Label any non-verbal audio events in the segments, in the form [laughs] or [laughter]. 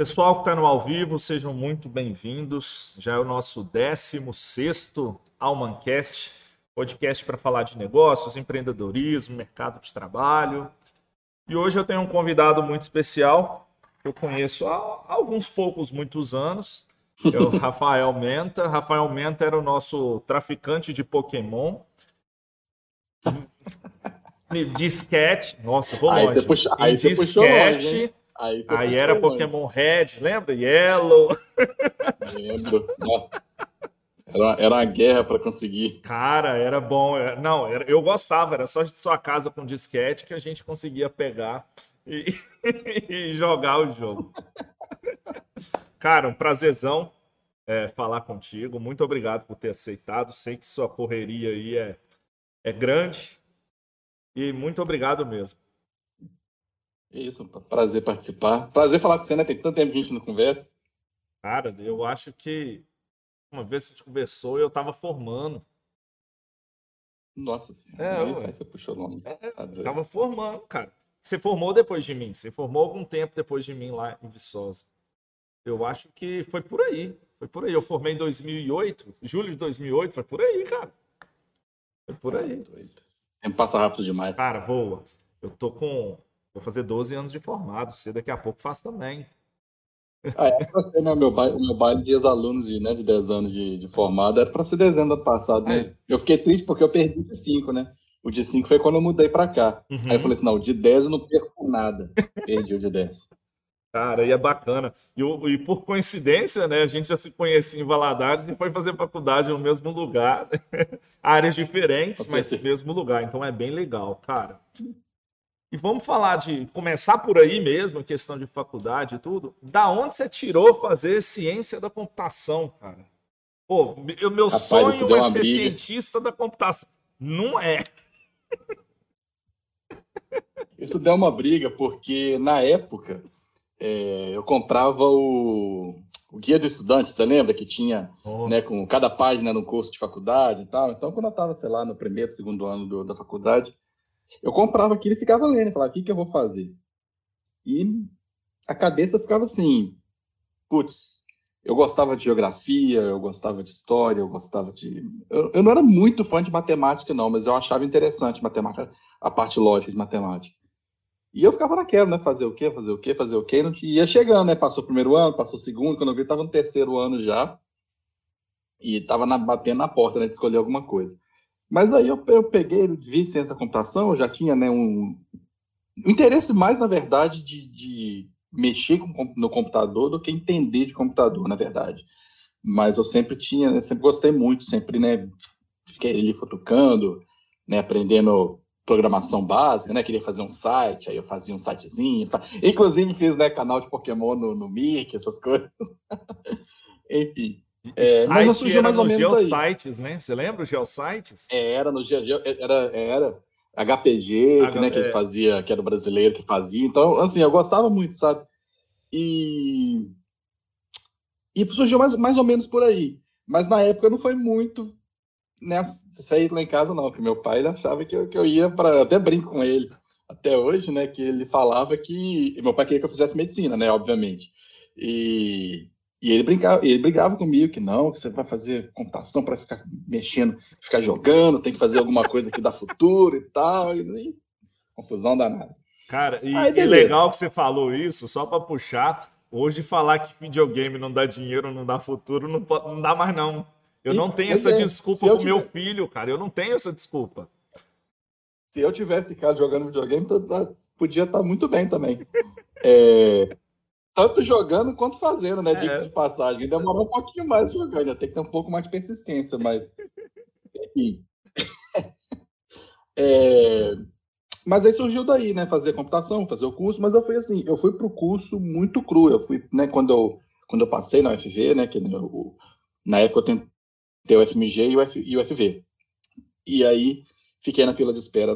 Pessoal que está no ao vivo, sejam muito bem-vindos. Já é o nosso 16 Almancast, podcast para falar de negócios, empreendedorismo, mercado de trabalho. E hoje eu tenho um convidado muito especial, que eu conheço há alguns poucos, muitos anos. É o [laughs] Rafael Menta. Rafael Menta era o nosso traficante de Pokémon. [laughs] Disquete. Nossa, vou longe. Aí você, puxa, aí. Você puxou longe, Aí, Aí era Pokémon Red, lembra? Yellow. Lembro. Nossa. Era, era uma guerra para conseguir. Cara, era bom. É, não, era, eu gostava. Era só de sua casa com disquete que a gente conseguia pegar e, [laughs] e jogar o jogo. Cara, um prazerzão é, falar contigo. Muito obrigado por ter aceitado. Sei que sua correria aí é, é grande. E muito obrigado mesmo. Isso, prazer participar. Prazer falar com você, né? Tem tanto tempo que a gente não conversa. Cara, eu acho que uma vez a gente conversou, eu tava formando. Nossa senhora, é, você puxou longe. É, tá tava formando, cara. Você formou depois de mim. Você formou algum tempo depois de mim lá em Viçosa. Eu acho que foi por aí. Foi por aí. Eu formei em 2008, julho de 2008, foi por aí, cara. Foi por aí. É, tempo passa rápido demais. Cara, voa. Eu tô com Vou fazer 12 anos de formado, você daqui a pouco faz também. Ah, é para ser, né? Meu baile, meu baile de ex-alunos de, né, de 10 anos de, de formado era para ser dezembro ano passado, né? É. Eu fiquei triste porque eu perdi o de 5, né? O de 5 foi quando eu mudei para cá. Uhum. Aí eu falei assim: não, o de 10 eu não perco nada. Perdi o de 10. Cara, e é bacana. E, e, por coincidência, né, a gente já se conhecia em Valadares e foi fazer faculdade no mesmo lugar. [laughs] Áreas diferentes, mas mesmo lugar. Então é bem legal, cara. E vamos falar de começar por aí mesmo, questão de faculdade e tudo. Da onde você tirou fazer ciência da computação, cara? Pô, o meu Rapaz, sonho é ser briga. cientista da computação. Não é. Isso deu uma briga, porque na época é, eu comprava o, o, guia do estudante, você lembra que tinha né, com cada página no curso de faculdade e tal? Então, quando eu estava, sei lá, no primeiro, segundo ano do, da faculdade, eu comprava aquilo e ficava lendo, falava, o que, que eu vou fazer? E a cabeça ficava assim, putz, eu gostava de geografia, eu gostava de história, eu gostava de. Eu, eu, não era muito fã de matemática, não, mas eu achava interessante matemática, a parte lógica de matemática. E eu ficava naquela, né? Fazer o quê, fazer o quê, fazer o quê. Não ia chegando, né? Passou o primeiro ano, passou o segundo, quando eu vi, estava no terceiro ano já. E estava batendo na porta, né? De escolher alguma coisa. Mas aí eu, eu peguei, vi ciência da computação, eu já tinha né, um, um interesse mais, na verdade, de, de mexer com, no computador do que entender de computador, na verdade. Mas eu sempre tinha, né, sempre gostei muito, sempre, né, fiquei ali futucando, né, aprendendo programação básica, né, queria fazer um site, aí eu fazia um sitezinho, inclusive fiz, né, canal de Pokémon no, no Mic, essas coisas. [laughs] Enfim. É, mas não surgiu mais ou menos Geosites, né? Você lembra os Geosites? É, era no era, era HPG, H... que, né, que ele é. fazia, que era o brasileiro que fazia. Então, assim, eu gostava muito, sabe? E e surgiu mais, mais ou menos por aí. Mas na época não foi muito nessa feito lá em casa, não, porque meu pai achava que eu, que eu ia para. Até brinco com ele até hoje, né? Que ele falava que. Meu pai queria que eu fizesse medicina, né? Obviamente. E e ele brincava, ele brigava comigo que não, que você vai fazer computação para ficar mexendo, ficar jogando, tem que fazer alguma coisa que dá futuro e tal. E, e confusão danada. Cara, e, Aí, e legal que você falou isso, só para puxar. Hoje falar que videogame não dá dinheiro, não dá futuro, não, não dá mais não. Eu e, não tenho essa é, desculpa pro tiver... meu filho, cara. Eu não tenho essa desculpa. Se eu tivesse cara jogando videogame, podia estar tá muito bem também. É, tanto jogando quanto fazendo, né? É. de passagem. Demorou um pouquinho mais jogando, tem que ter um pouco mais de persistência, mas. [laughs] Enfim. [laughs] é... Mas aí surgiu daí, né? Fazer computação, fazer o curso, mas eu fui assim, eu fui para o curso muito cru. Eu fui, né, quando eu, quando eu passei na UFV, né? Que eu, na época eu tentei o FMG e o, F, e o FV. E aí fiquei na fila de espera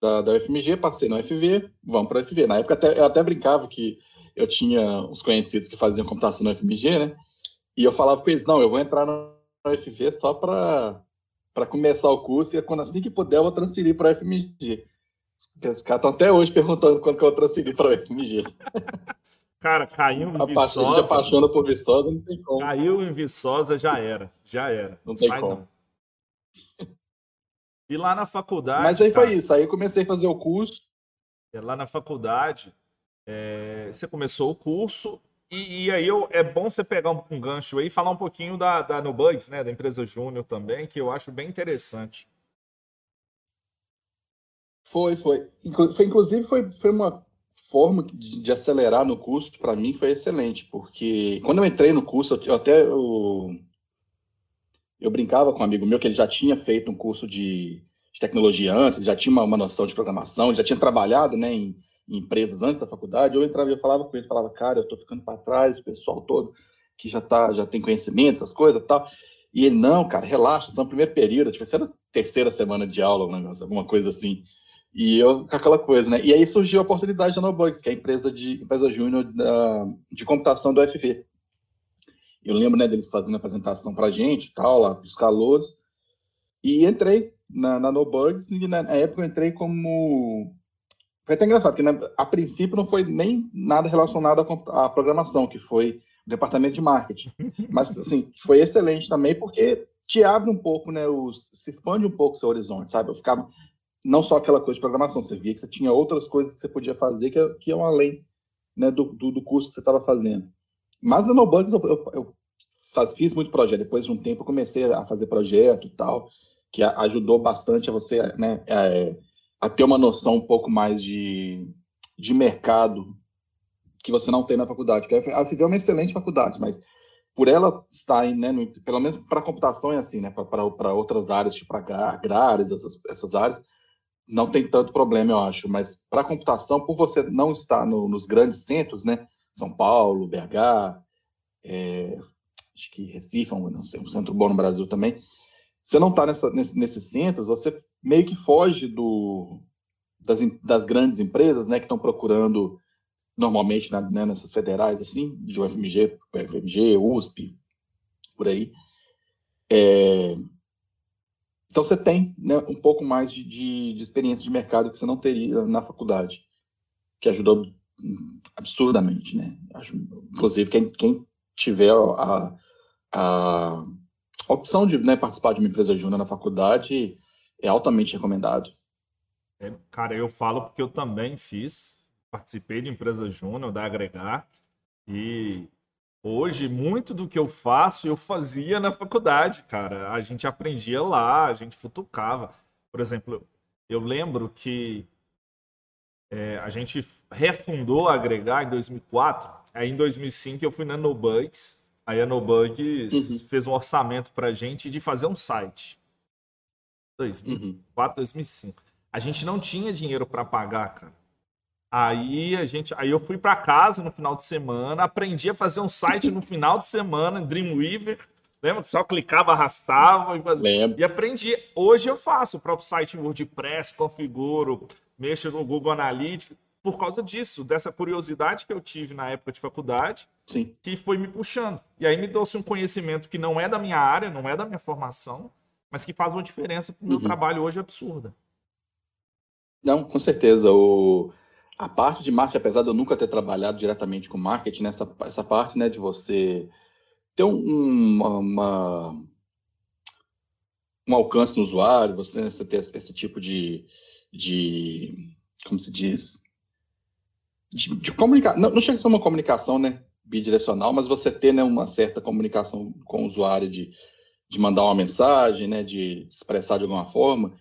da, da UFMG, passei na UFV, vamos para a UFV. Na época até, eu até brincava que eu tinha uns conhecidos que faziam computação no FMG, né? E eu falava com eles, não, eu vou entrar no FV só para para começar o curso e quando assim que puder eu vou transferir para o FMG. Os caras estão até hoje perguntando quando que eu transferi para o FMG. Cara, caiu em Viçosa. A gente apaixona por Viçosa, não tem como. Caiu em Viçosa, já era. Já era. Não tem Sai como. Não. E lá na faculdade. Mas aí cara, foi isso. Aí eu comecei a fazer o curso. É, lá na faculdade, é, você começou o curso. E, e aí eu, é bom você pegar um, um, gancho aí e falar um pouquinho da, da Nubugs, né? Da empresa Júnior também, que eu acho bem interessante. Foi, foi. foi inclusive, foi, foi uma forma de, de acelerar no curso, para mim, foi excelente, porque quando eu entrei no curso, eu, até eu, eu brincava com um amigo meu que ele já tinha feito um curso de, de tecnologia antes, ele já tinha uma, uma noção de programação, já tinha trabalhado né, em, em, empresas antes da faculdade. Eu entrava e falava com ele, falava, cara, eu estou ficando para trás, o pessoal todo que já tá, já tem conhecimento, essas coisas tal. E ele, não, cara, relaxa, são o primeiro período, tipo, era terceira semana de aula, um negócio, alguma coisa assim. E eu, com aquela coisa, né? E aí surgiu a oportunidade da NoBugs, que é a empresa de empresa júnior de computação do UFV. Eu lembro, né, deles fazendo a apresentação para a gente, tal, lá, os calouros. E entrei na, na NoBugs, e na época eu entrei como... Foi até engraçado, porque né, a princípio não foi nem nada relacionado à, à programação, que foi o departamento de marketing. Mas, assim, foi excelente também, porque te abre um pouco, né, os, se expande um pouco o seu horizonte, sabe? Eu ficava, não só aquela coisa de programação, você via que você tinha outras coisas que você podia fazer que, que iam além né, do, do, do curso que você estava fazendo. Mas na NoBugs eu, eu, eu faz, fiz muito projeto. Depois de um tempo eu comecei a fazer projeto e tal, que ajudou bastante a você né, a, a ter uma noção um pouco mais de, de mercado que você não tem na faculdade. Que a FIV é uma excelente faculdade, mas por ela estar, né, no, pelo menos para computação é assim, né, para outras áreas, tipo agrárias, essas, essas áreas, não tem tanto problema, eu acho. Mas para computação, por você não estar no, nos grandes centros, né? São Paulo, BH, é, acho que Recife, um, não sei, um centro bom no Brasil também. Você não está nesse, nesses centros, você meio que foge do, das, das grandes empresas, né? Que estão procurando normalmente né, nessas federais assim, de UFMG, UFMG, USP, por aí. É, então você tem né, um pouco mais de, de, de, experiência de mercado que você não teria na faculdade, que ajudou absurdamente, né? Inclusive quem, quem tiver a, a, a opção de né, participar de uma empresa júnior na faculdade é altamente recomendado. É, cara, eu falo porque eu também fiz, participei de empresa júnior da Agregar e Hoje, muito do que eu faço, eu fazia na faculdade, cara. A gente aprendia lá, a gente futucava. Por exemplo, eu lembro que é, a gente refundou a Agregar em 2004. Aí, em 2005, eu fui na NoBugs. Aí, a NoBugs uhum. fez um orçamento para a gente de fazer um site. 2004, uhum. 2005. A gente não tinha dinheiro para pagar, cara. Aí a gente, aí eu fui para casa no final de semana, aprendi a fazer um site no [laughs] final de semana em Dreamweaver. Lembra que só clicava, arrastava e fazia. E aprendi. Hoje eu faço o próprio site em WordPress, configuro, mexo no Google Analytics por causa disso, dessa curiosidade que eu tive na época de faculdade, Sim. que foi me puxando. E aí me trouxe um conhecimento que não é da minha área, não é da minha formação, mas que faz uma diferença para o meu uhum. trabalho hoje absurda. Não, com certeza. O a parte de marketing, apesar de eu nunca ter trabalhado diretamente com marketing, nessa essa parte né, de você ter um, uma, um alcance no usuário, você, você ter esse tipo de, de como se diz, de, de comunicar, não, não chega a ser uma comunicação né, bidirecional, mas você ter né, uma certa comunicação com o usuário de, de mandar uma mensagem, né, de expressar de alguma forma,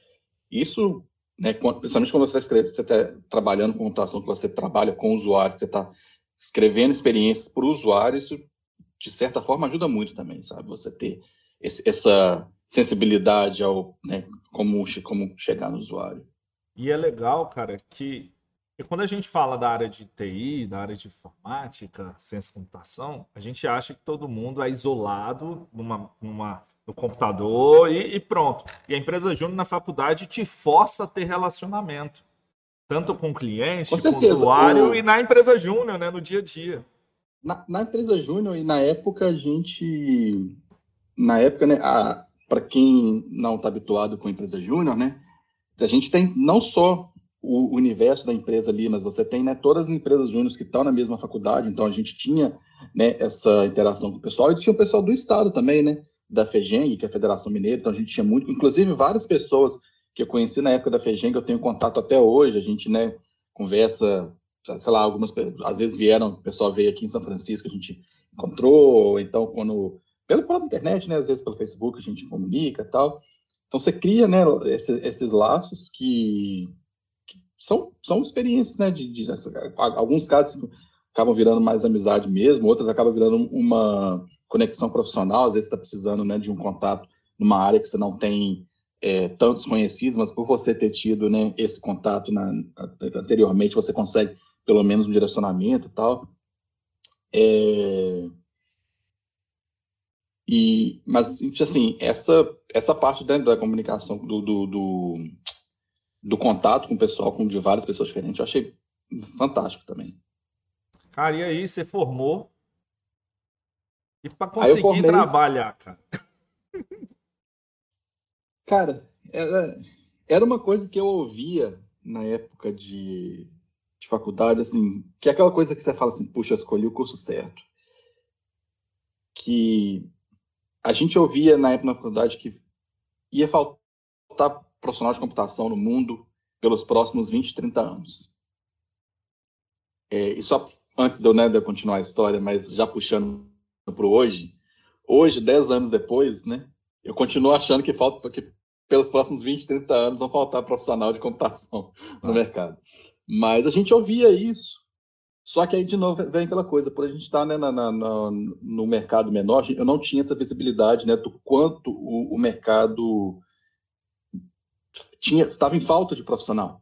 isso né, principalmente quando você está você está trabalhando com computação, que você trabalha com usuários, você está escrevendo experiências para o usuário, isso, de certa forma, ajuda muito também, sabe? Você ter esse, essa sensibilidade ao né, como, como chegar no usuário. E é legal, cara, que, que quando a gente fala da área de TI, da área de informática, ciência e computação, a gente acha que todo mundo é isolado numa, numa no computador e, e pronto. E a empresa júnior na faculdade te força a ter relacionamento. Tanto com o cliente, com, com o usuário o... e na empresa júnior, né, no dia a dia. Na, na empresa júnior e na época a gente, na época, né, para quem não está habituado com a empresa júnior, né, a gente tem não só o universo da empresa ali, mas você tem né, todas as empresas júniores que estão na mesma faculdade, então a gente tinha né, essa interação com o pessoal, e tinha o pessoal do estado também, né, da FEGENG, que é a Federação Mineira, então a gente tinha muito, inclusive várias pessoas que eu conheci na época da FEGENG, eu tenho contato até hoje, a gente né, conversa, sei lá, algumas, às vezes vieram, o pessoal veio aqui em São Francisco, a gente encontrou, então quando, pela própria internet, né, às vezes pelo Facebook a gente comunica e tal, então você cria né, esses, esses laços que são, são experiências, né? De, de, alguns casos acabam virando mais amizade mesmo, outros acabam virando uma conexão profissional, às vezes está precisando né, de um contato numa área que você não tem é, tantos conhecidos, mas por você ter tido né, esse contato na, anteriormente, você consegue pelo menos um direcionamento e tal. É... E, mas, assim, essa, essa parte da, da comunicação, do, do, do do contato com o pessoal, com de várias pessoas diferentes. Eu achei fantástico também. Cara, e aí você formou? E para conseguir formei... trabalhar, cara? Cara, era, era uma coisa que eu ouvia na época de, de faculdade, assim, que é aquela coisa que você fala assim, puxa, escolhi o curso certo. Que a gente ouvia na época na faculdade que ia faltar profissional de computação no mundo pelos próximos 20, 30 anos. É, e só antes de eu, né, de eu continuar a história, mas já puxando para hoje, hoje, 10 anos depois, né, eu continuo achando que falta, porque pelos próximos 20, 30 anos vão faltar profissional de computação [laughs] no ah. mercado. Mas a gente ouvia isso. Só que aí, de novo, vem aquela coisa, por a gente estar tá, né, na, na, no mercado menor, eu não tinha essa visibilidade né, do quanto o, o mercado tinha estava em falta de profissional.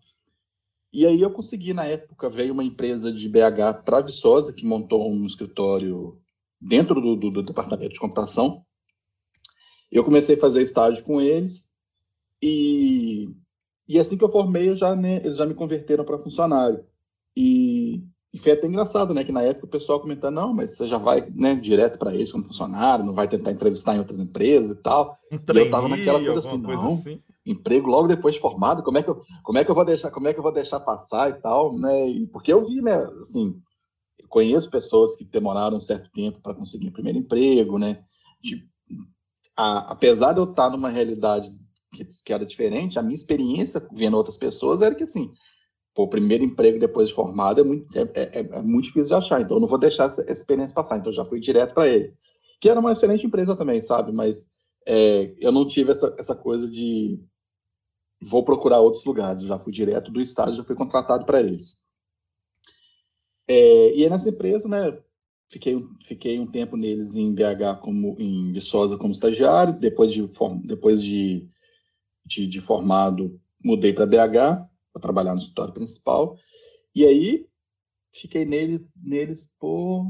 E aí eu consegui, na época, veio uma empresa de BH para Viçosa, que montou um escritório dentro do, do, do, departamento de computação. Eu comecei a fazer estágio com eles e, e assim que eu formei, eu já, né, eles já me converteram para funcionário. E, e, foi até engraçado, né, que na época o pessoal comentando, não, mas você já vai né, direto para eles como funcionário, não vai tentar entrevistar em outras empresas e tal. Um e eu tava naquela coisa assim, coisa não, assim emprego logo depois de formado, como é que eu, como é que eu vou deixar, como é que eu vou deixar passar e tal, né? Porque eu vi, né, assim, conheço pessoas que demoraram um certo tempo para conseguir o primeiro emprego, né? De, a, apesar de eu estar numa realidade que, que, era diferente, a minha experiência vendo outras pessoas era que assim, pô, o primeiro emprego depois de formado é muito, é, é, é muito difícil de achar, então eu não vou deixar essa, essa experiência passar, então já fui direto para ele, que era uma excelente empresa também, sabe? Mas é, eu não tive essa, essa coisa de vou procurar outros lugares. Eu já fui direto do estágio, já fui contratado para eles. É, e aí nessa empresa, né, fiquei, fiquei um tempo neles em BH, como, em Viçosa como estagiário, depois de, depois de, de, de formado, mudei para BH, para trabalhar no escritório principal, e aí fiquei nele, neles por...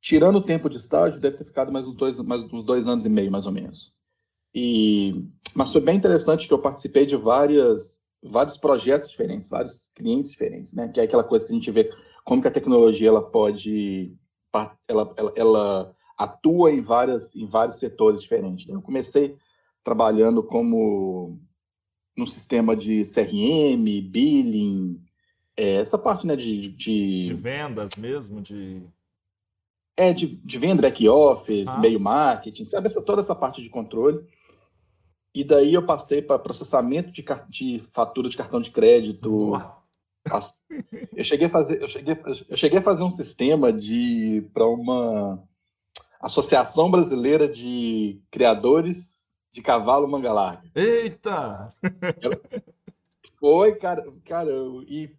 Tirando o tempo de estágio, deve ter ficado mais uns dois, mais uns dois anos e meio, mais ou menos. E, mas foi bem interessante que eu participei de várias, vários projetos diferentes, vários clientes diferentes, né? Que é aquela coisa que a gente vê como que a tecnologia ela pode, ela, ela, ela atua em várias, em vários setores diferentes. Eu comecei trabalhando como no sistema de CRM, billing, é, essa parte né, de, de, de vendas mesmo, de é de, de venda back office, ah. meio marketing, sabe essa toda essa parte de controle. E daí eu passei para processamento de, de, fatura de cartão de crédito. Eu cheguei a fazer, eu cheguei, eu cheguei a fazer um sistema de para uma associação brasileira de criadores de cavalo manga larga. Eita! Foi, cara, cara, e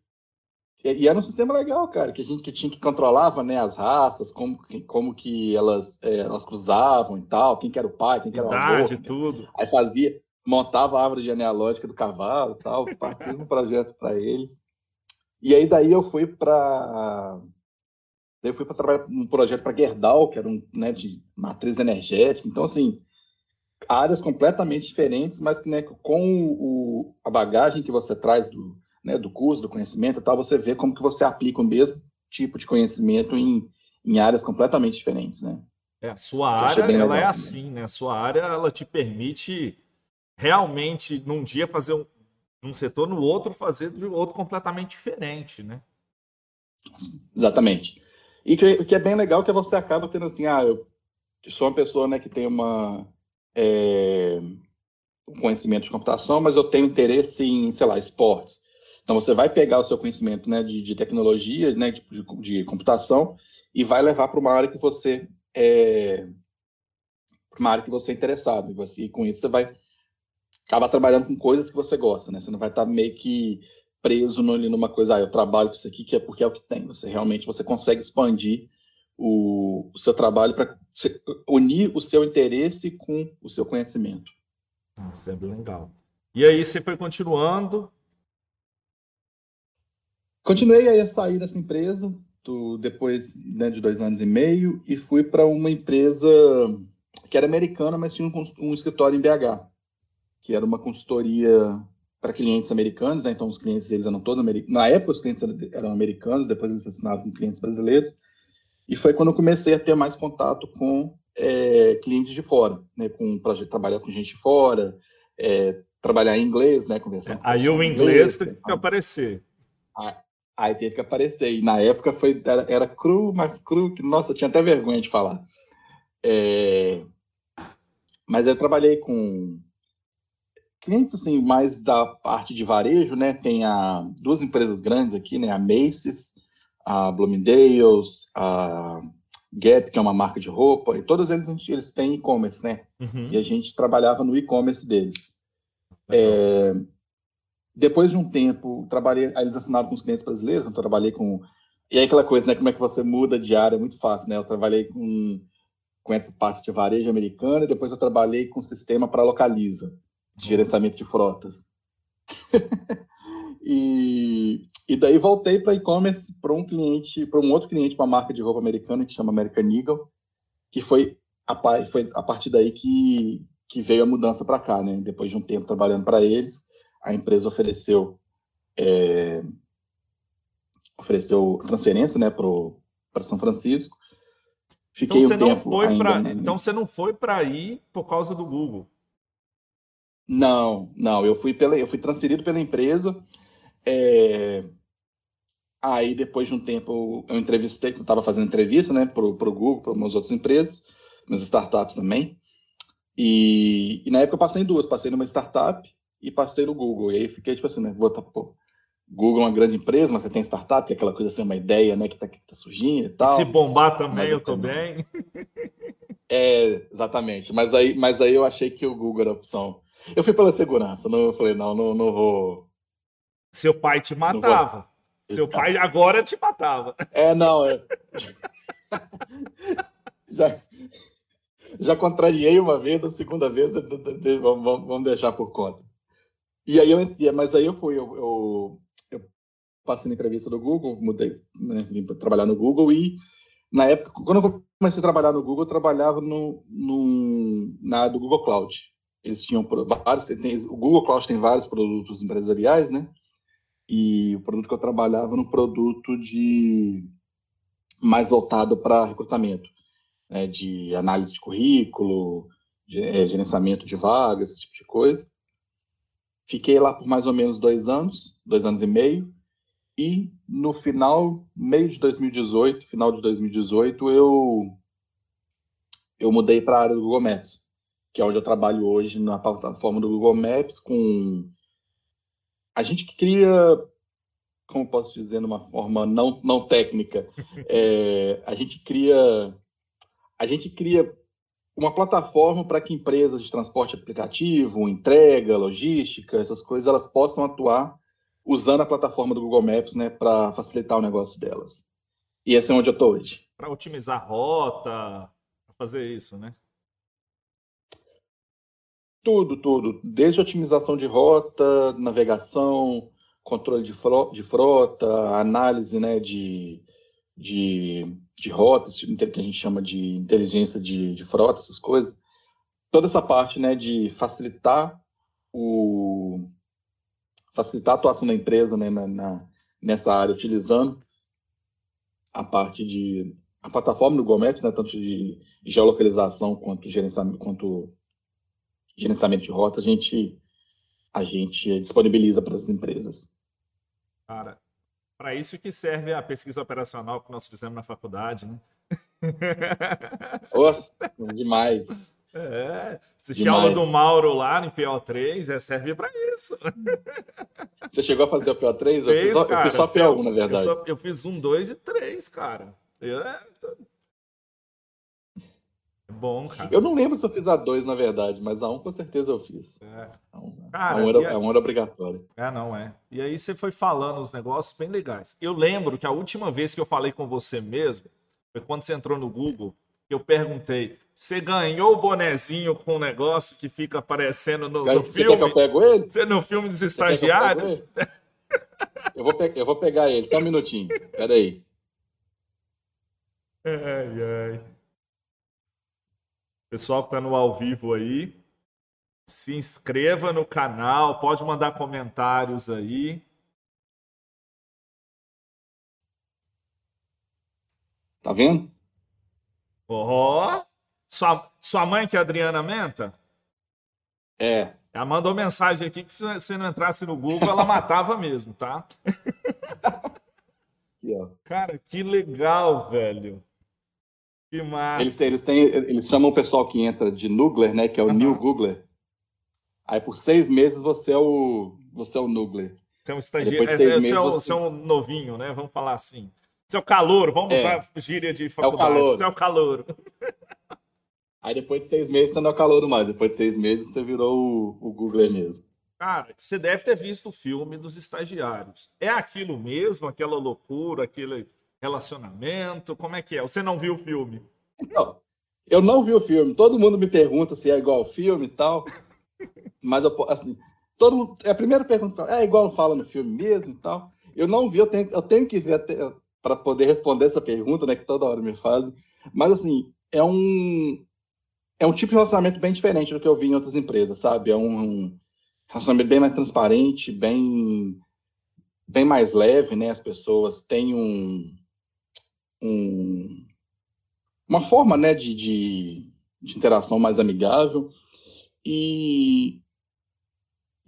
e, era um sistema legal, cara, que a gente que tinha que controlava, né, as raças, como, como que elas, é, elas cruzavam e tal, quem que era o pai, quem que era o avô. Né? tudo. Aí fazia, montava a árvore genealógica do cavalo e tal, [laughs] fiz um projeto para eles. E aí daí eu fui para eu fui para trabalhar num projeto para Gerdau, que era um, né, de matriz energética. Então assim, áreas completamente diferentes, mas né, com o, a bagagem que você traz do, né, do curso, do conhecimento e tal, você vê como que você aplica o mesmo tipo de conhecimento em, em áreas completamente diferentes, né? É, a sua área, ela legal, é assim, né? A sua área, ela te permite realmente, num dia, fazer um, num setor, no outro fazer de outro completamente diferente, né? Exatamente. E o que é bem legal é que você acaba tendo assim, ah, eu sou uma pessoa né, que tem uma é, um conhecimento de computação, mas eu tenho interesse em, sei lá, esportes. Então você vai pegar o seu conhecimento né, de, de tecnologia, né, de, de, de, computação, e vai levar para uma área que você é uma área que você é interessado. E, você, e com isso você vai acabar trabalhando com coisas que você gosta, né? Você não vai estar meio que preso ali numa coisa, ah, eu trabalho com isso aqui que é porque é o que tem. Você realmente você consegue expandir o, o seu trabalho para unir o seu interesse com o seu conhecimento. Isso é legal. E aí você foi continuando? Continuei aí a sair dessa empresa do, depois né, de dois anos e meio e fui para uma empresa que era americana, mas tinha um, um escritório em BH, que era uma consultoria para clientes americanos, né? então os clientes eles eram todos americanos. Na época os clientes eram americanos, depois eles assinaram com clientes brasileiros. E foi quando eu comecei a ter mais contato com é, clientes de fora, né? Com para trabalhar com gente de fora, é, trabalhar em inglês, né? Conversar. É, aí o inglês teve que aparecer. Aí teve que aparecer. E na época foi era, era cru, mas cru que nossa, eu tinha até vergonha de falar. É, mas eu trabalhei com clientes assim mais da parte de varejo, né? Tem a, duas empresas grandes aqui, né? A Macy's, a Bloomingdale's, a Gap, que é uma marca de roupa, e todos eles eles têm e-commerce, né? Uhum. E a gente trabalhava no e-commerce deles. É, depois de um tempo, trabalhei, aí eles assinaram com os clientes brasileiros, então trabalhei com e aí aquela coisa, né? Como é que você muda de área? É muito fácil, né? Eu trabalhei com com essa parte de varejo americana, e depois eu trabalhei com sistema para localiza, de gerenciamento de frotas. [laughs] e, e daí voltei para e-commerce para um cliente, para um outro cliente, uma marca de roupa americana que chama American Eagle, que foi a, foi a partir daí que, que veio a mudança para cá, né? Depois de um tempo trabalhando para eles, a empresa ofereceu é, ofereceu transferência, né, para São Francisco Fiquei então, você um não foi para então você não foi para ir por causa do Google. Não, não, eu fui pela, eu fui transferido pela empresa. É... Aí depois de um tempo eu entrevistei, eu estava fazendo entrevista, né, para o Google, para umas outras empresas, umas startups também. E, e, na época eu passei em duas, passei numa startup e passei no Google. E aí fiquei tipo assim, né, vou tá, pô, Google é uma grande empresa, mas você tem startup, que é aquela coisa assim, uma ideia, né, que está tá surgindo e tal. Se bombar também, mas eu tô bem. [laughs] É, exatamente. Mas aí, mas aí eu achei que o Google era a opção. Eu fui pela segurança, não, eu falei, não, não, não vou. Seu pai te matava. Seu pai agora te matava. É, não. É... [laughs] já, já contrariei uma vez, a segunda vez, vamos deixar por conta. E aí eu, mas aí eu fui, eu, eu passei na entrevista do Google, mudei, né, vim trabalhar no Google e na época, quando eu comecei a trabalhar no Google, eu trabalhava no, no, na do Google Cloud. Eles tinham vários, tem, o Google Cloud tem vários produtos empresariais, né? E o produto que eu trabalhava no produto de mais voltado para recrutamento, né, de análise de currículo, de, é, gerenciamento de vagas, esse tipo de coisa. Fiquei lá por mais ou menos dois anos, dois anos e meio. E no final, meio de 2018, final de 2018, eu eu mudei para a área do Google Maps, que é onde eu trabalho hoje na plataforma do Google Maps com a gente que cria, como posso dizer, de uma forma não não técnica, [laughs] é, a gente cria a gente cria uma plataforma para que empresas de transporte aplicativo, entrega, logística, essas coisas, elas possam atuar usando a plataforma do Google Maps, né, para facilitar o negócio delas. E esse é onde eu estou hoje. Para otimizar rota, para fazer isso, né? Tudo, tudo. Desde otimização de rota, navegação, controle de frota, de frota análise né, de, de, de rotas, que a gente chama de inteligência de, de frota, essas coisas. Toda essa parte né, de facilitar o, facilitar a atuação da empresa né, na, na, nessa área, utilizando a parte de a plataforma do Google Maps, né, tanto de geolocalização quanto gerenciamento, quanto gerenciamento de rota, a gente a gente disponibiliza para as empresas. Cara, para isso que serve a pesquisa operacional que nós fizemos na faculdade, né? [laughs] Nossa, demais. É, assistir aula do Mauro lá no PO3 é, serve para isso. Você chegou a fazer o PO3? Eu, fiz, cara, eu fiz só PO1, na verdade. Eu, só, eu fiz um, dois e três, cara. Eu, é, bom, cara. Eu não lembro se eu fiz a 2, na verdade, mas a 1 um, com certeza eu fiz. É. A 1 um, cara, a um era, a... um era obrigatória. É, não é. E aí você foi falando os negócios bem legais. Eu lembro que a última vez que eu falei com você mesmo foi quando você entrou no Google, que eu perguntei: você ganhou o bonezinho com o negócio que fica aparecendo no, no você filme? Quer que eu pego ele? Você no filme dos estagiários? Eu, eu, vou eu vou pegar ele, só um minutinho. Peraí. [laughs] Ai, ai. Pessoal que está no ao vivo aí, se inscreva no canal, pode mandar comentários aí. Tá vendo? Ó, oh, sua, sua mãe que é a Adriana Menta? É. Ela mandou mensagem aqui que se você não entrasse no Google, ela matava mesmo, tá? [laughs] Cara, que legal, velho. Que massa. Eles, eles, têm, eles chamam o pessoal que entra de Nugler, né? Que é o uhum. New Googler. Aí por seis meses você é o, você é o Nugler. Você é um estagiário. É, é, você, é, você é um novinho, né? Vamos falar assim. Você é o calor, vamos é. usar gíria de faculdade. É o calor. Você é o calor. [laughs] Aí depois de seis meses você não é o calor mais. Depois de seis meses você virou o, o Googler mesmo. Cara, você deve ter visto o filme dos estagiários. É aquilo mesmo, aquela loucura, aquele relacionamento? Como é que é? Você não viu o filme? Não, eu não vi o filme. Todo mundo me pergunta se é igual ao filme e tal. [laughs] Mas eu, assim, todo mundo, é a primeira pergunta é igual fala no filme mesmo e tal. Eu não vi, eu tenho, eu tenho que ver para poder responder essa pergunta, né, que toda hora me fazem. Mas assim, é um é um tipo de relacionamento bem diferente do que eu vi em outras empresas, sabe? É um, um relacionamento bem mais transparente, bem bem mais leve, né? As pessoas têm um um, uma forma né, de, de, de, interação mais amigável e,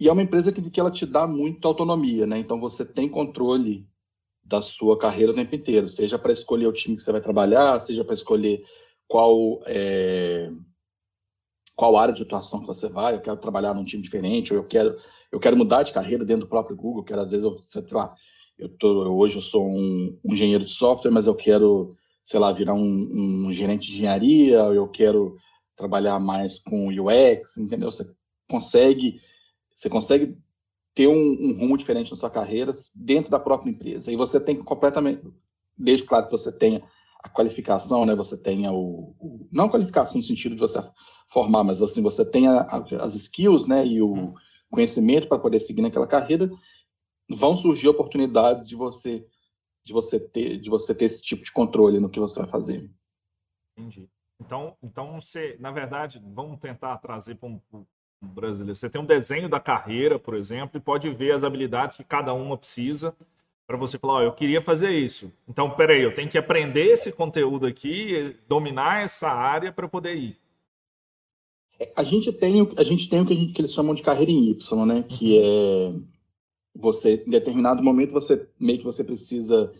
e é uma empresa que, que ela te dá muita autonomia, né? Então você tem controle da sua carreira o tempo inteiro, seja para escolher o time que você vai trabalhar, seja para escolher qual é, qual área de atuação que você vai, eu quero trabalhar num time diferente, ou eu quero eu quero mudar de carreira dentro do próprio Google, quero às vezes eu, sei lá, eu tô, hoje eu sou um, um, engenheiro de software, mas eu quero, sei lá, virar um, um, gerente de engenharia, eu quero trabalhar mais com UX, entendeu? Você consegue, você consegue ter um, um, rumo diferente na sua carreira dentro da própria empresa. E você tem completamente, desde claro que você tenha a qualificação, né? Você tenha o, o não qualificação no sentido de você formar, mas assim, você tenha as skills, né? E o uhum. conhecimento para poder seguir naquela carreira vão surgir oportunidades de você de você ter de você ter esse tipo de controle no que você vai fazer. Entendi. Então, então você, na verdade, vamos tentar trazer para um, um, brasileiro. Você tem um desenho da carreira, por exemplo, e pode ver as habilidades que cada uma precisa para você falar, oh, eu queria fazer isso. Então, peraí, eu tenho que aprender esse conteúdo aqui, dominar essa área para poder ir. É, a gente tem, a gente tem o que, gente, que eles chamam de carreira em Y, né? Que uhum. é você, em determinado momento, você meio que você precisa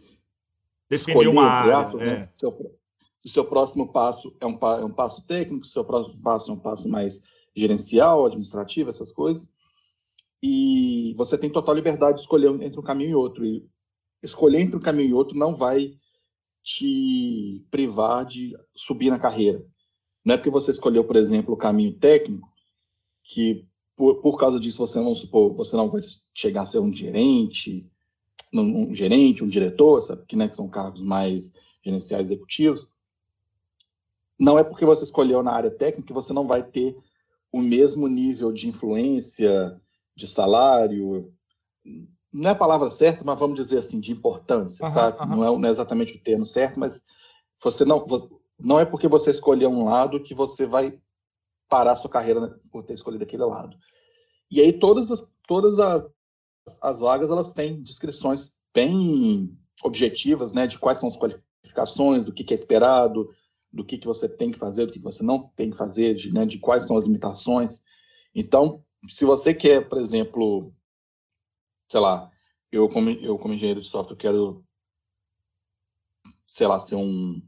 definir escolher, uma área, aspas, né? é. né? Se o seu próximo passo é um, é um passo técnico, se o seu próximo passo é um passo mais gerencial, administrativo, essas coisas. E você tem total liberdade de escolher entre um caminho e outro. E escolher entre um caminho e outro não vai te privar de subir na carreira. Não é porque você escolheu, por exemplo, o caminho técnico que por, por causa disso, você não supor, você não vai chegar a ser um gerente, um, gerente, um diretor, sabe? Que, né, que são cargos mais gerenciais executivos. Não é porque você escolheu na área técnica que você não vai ter o mesmo nível de influência, de salário, não é a palavra certa, mas vamos dizer assim, de importância, uhum, sabe? Uhum. Não, é, não, é, exatamente o termo certo, mas você não, não é porque você escolheu um lado que você vai parar sua carreira né, por ter escolhido aquele lado. E aí todas as, todas as, as vagas elas têm descrições bem objetivas, né, de quais são as qualificações, do que, que é esperado, do que, que você tem que fazer, do que você não tem que fazer, de, né, de quais são as limitações. Então, se você quer, por exemplo, sei lá, eu como, eu como engenheiro de software quero, sei lá, ser um,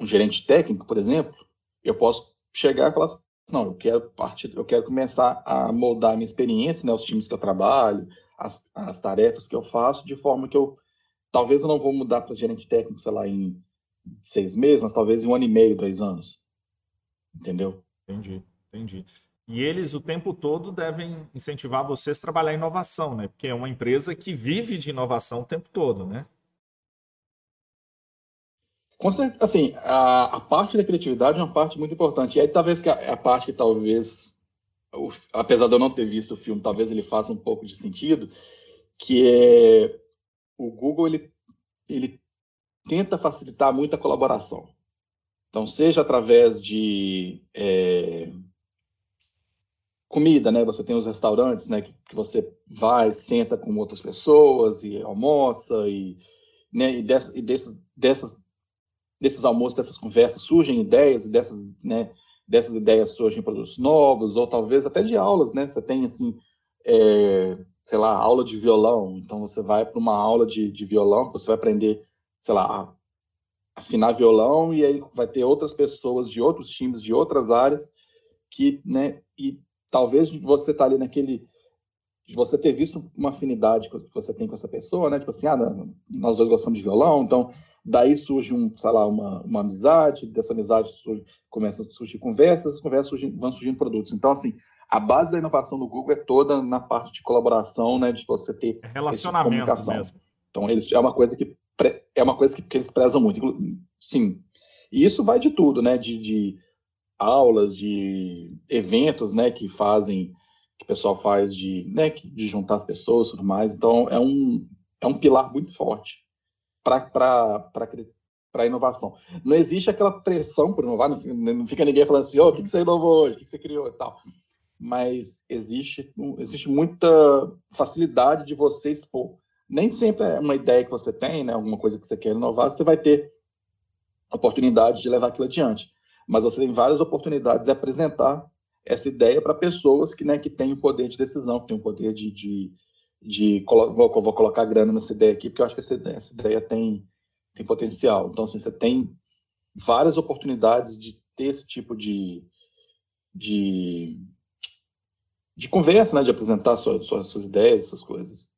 um gerente técnico, por exemplo, eu posso chegar e falar assim, não, eu quero partir, eu quero começar a moldar a minha experiência, né, os times que eu trabalho, as, as tarefas que eu faço, de forma que eu, talvez eu não vou mudar para gerente técnico, sei lá, em seis meses, mas talvez em um ano e meio, dois anos. Entendeu? Entendi, entendi. E eles o tempo todo devem incentivar vocês a trabalhar inovação, né? Porque é uma empresa que vive de inovação o tempo todo, né? Assim, a, a parte da criatividade é uma parte muito importante. E aí talvez que a, a parte que talvez, o, apesar de eu não ter visto o filme, talvez ele faça um pouco de sentido, que é o Google ele, ele tenta facilitar muito a colaboração. Então, seja através de é, comida, né? Você tem os restaurantes, né? Que, que, você vai, senta com outras pessoas e almoça e, né? E, dessa, e desses, dessas, desses almoços, dessas conversas surgem ideias dessas, né? Dessas ideias surgem produtos novos ou talvez até de aulas, né? Você tem assim, é, sei lá, aula de violão. Então você vai para uma aula de, de violão, você vai aprender, sei lá, afinar violão e aí vai ter outras pessoas de outros times, de outras áreas que, né? E talvez você tá ali naquele de você ter visto uma afinidade que você tem com essa pessoa, né? Tipo assim, ah, nós dois gostamos de violão, então daí surge um, sei lá, uma, uma amizade, dessa amizade surge, começa a surgir conversas, as conversas vão surgindo produtos. Então, assim, a base da inovação do Google é toda na parte de colaboração, né? De você ter relacionamento tipo mesmo. Então, eles é uma coisa que é uma coisa que, que eles prezam muito. Sim. E isso vai de tudo, né? De, de aulas, de eventos, né, que fazem, que o pessoal faz de, né, de juntar as pessoas e tudo mais. Então, é um, é um pilar muito forte para a inovação. Não existe aquela pressão por inovar, não, fica ninguém falando assim, oh, o que, que você inovou hoje, o que, que você criou e tal. Mas existe, existe muita facilidade de você expor. Nem sempre é uma ideia que você tem, né, alguma coisa que você quer inovar, você vai ter oportunidade de levar aquilo adiante mas você tem várias oportunidades de apresentar essa ideia para pessoas que, né, que têm o poder de decisão, que têm o poder de, de, de vou, vou, colocar grana nessa ideia aqui, porque eu acho que essa ideia, essa ideia tem, tem potencial. Então, assim, você tem várias oportunidades de ter esse tipo de, de, de conversa, né, de apresentar suas, suas, suas ideias, suas coisas.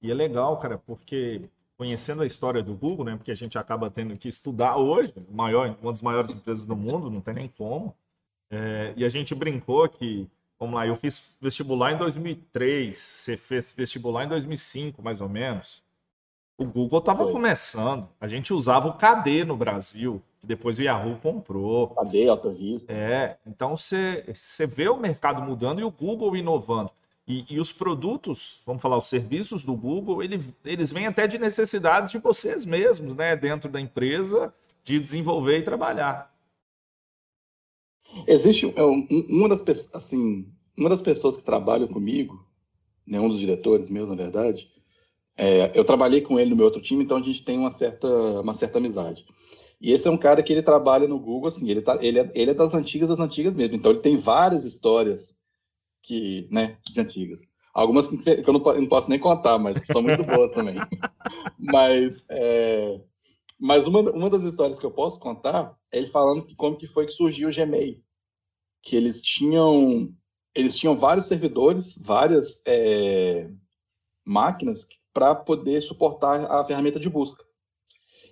E é legal, cara, porque conhecendo a história do Google, né? Porque a gente acaba tendo que estudar hoje, maior, uma das maiores empresas do mundo, não tem nem como. É, e a gente brincou que, vamos lá, eu fiz vestibular em 2003, você fez vestibular em 2005, mais ou menos. O Google estava começando. A gente usava o KD no Brasil, que depois o Yahoo comprou. KD, Alta Vista. É, então você vê o mercado mudando e o Google inovando. E, e, os produtos, vamos falar, os serviços do Google, ele, eles vêm até de necessidades de vocês mesmos, né, dentro da empresa, de desenvolver e trabalhar. Existe é, uma das pessoas, assim, uma das pessoas que trabalham comigo, né, um dos diretores meus, na verdade, é, eu trabalhei com ele no meu outro time, então a gente tem uma certa, uma certa amizade. E esse é um cara que ele trabalha no Google, assim, ele, tá, ele, é, ele é das antigas das antigas mesmo, então ele tem várias histórias que, né, de antigas. Algumas que eu não, não posso nem contar, mas que são muito boas também. [laughs] mas é, mas uma, uma das histórias que eu posso contar é ele falando que como que foi que surgiu o Gmail. Que eles tinham eles tinham vários servidores, várias é, máquinas para poder suportar a ferramenta de busca.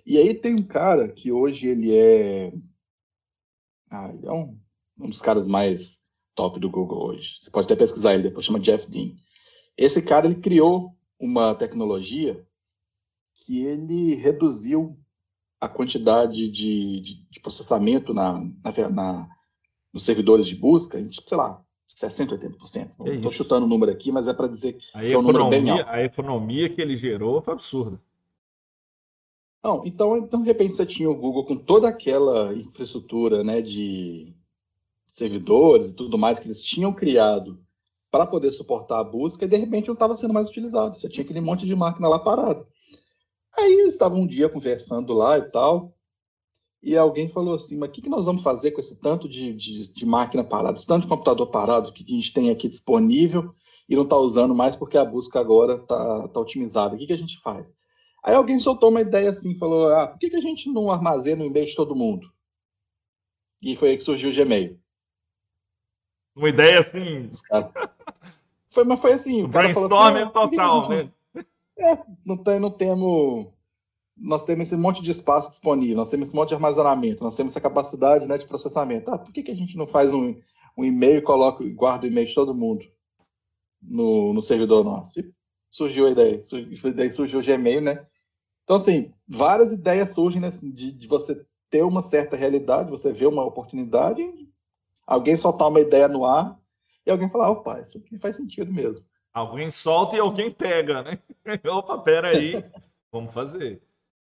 E aí tem um cara que hoje ele é, ah, ele é um, um dos caras mais top do Google hoje. Você pode até pesquisar ele depois, chama Jeff Dean. Esse cara ele criou uma tecnologia que ele reduziu a quantidade de, de, de processamento na, na, na, nos servidores de busca, em, tipo, sei lá, 60%, 80%. Estou chutando o número aqui, mas é para dizer a que é um número bem alto. A economia que ele gerou foi absurda. Não, então, então, de repente, você tinha o Google com toda aquela infraestrutura né, de, servidores e tudo mais que eles tinham criado para poder suportar a busca e de repente não estava sendo mais utilizado. Você tinha aquele monte de máquina lá parada. Aí eles estavam um dia conversando lá e tal. e alguém falou assim, mas o que, que nós vamos fazer com esse tanto de, de, de máquina parada, esse tanto de computador parado que a gente tem aqui disponível e não está usando mais porque a busca agora está tá otimizada. O que, que a gente faz? Aí alguém soltou uma ideia assim, falou, ah, por que, que a gente não armazena o e-mail de todo mundo? E foi aí que surgiu o Gmail. Uma ideia assim... Foi, mas foi assim... O brainstorming assim, ah, total, né? É, não, tem, não temos nós temos esse monte de espaço disponível, nós temos esse monte de armazenamento, nós temos essa capacidade né, de processamento. Ah, por que, que a gente não faz um, um e-mail e coloca, guarda o e-mail de todo mundo no, no servidor nosso? E surgiu a ideia, surgiu, daí surgiu o Gmail, né? Então, assim, várias ideias surgem né, de, de você ter uma certa realidade, você vê uma oportunidade, alguém soltar uma ideia no ar e alguém falar, opa, isso aqui faz sentido mesmo. Alguém solta e alguém pega, né? [laughs] Opa, peraí, vamos fazer.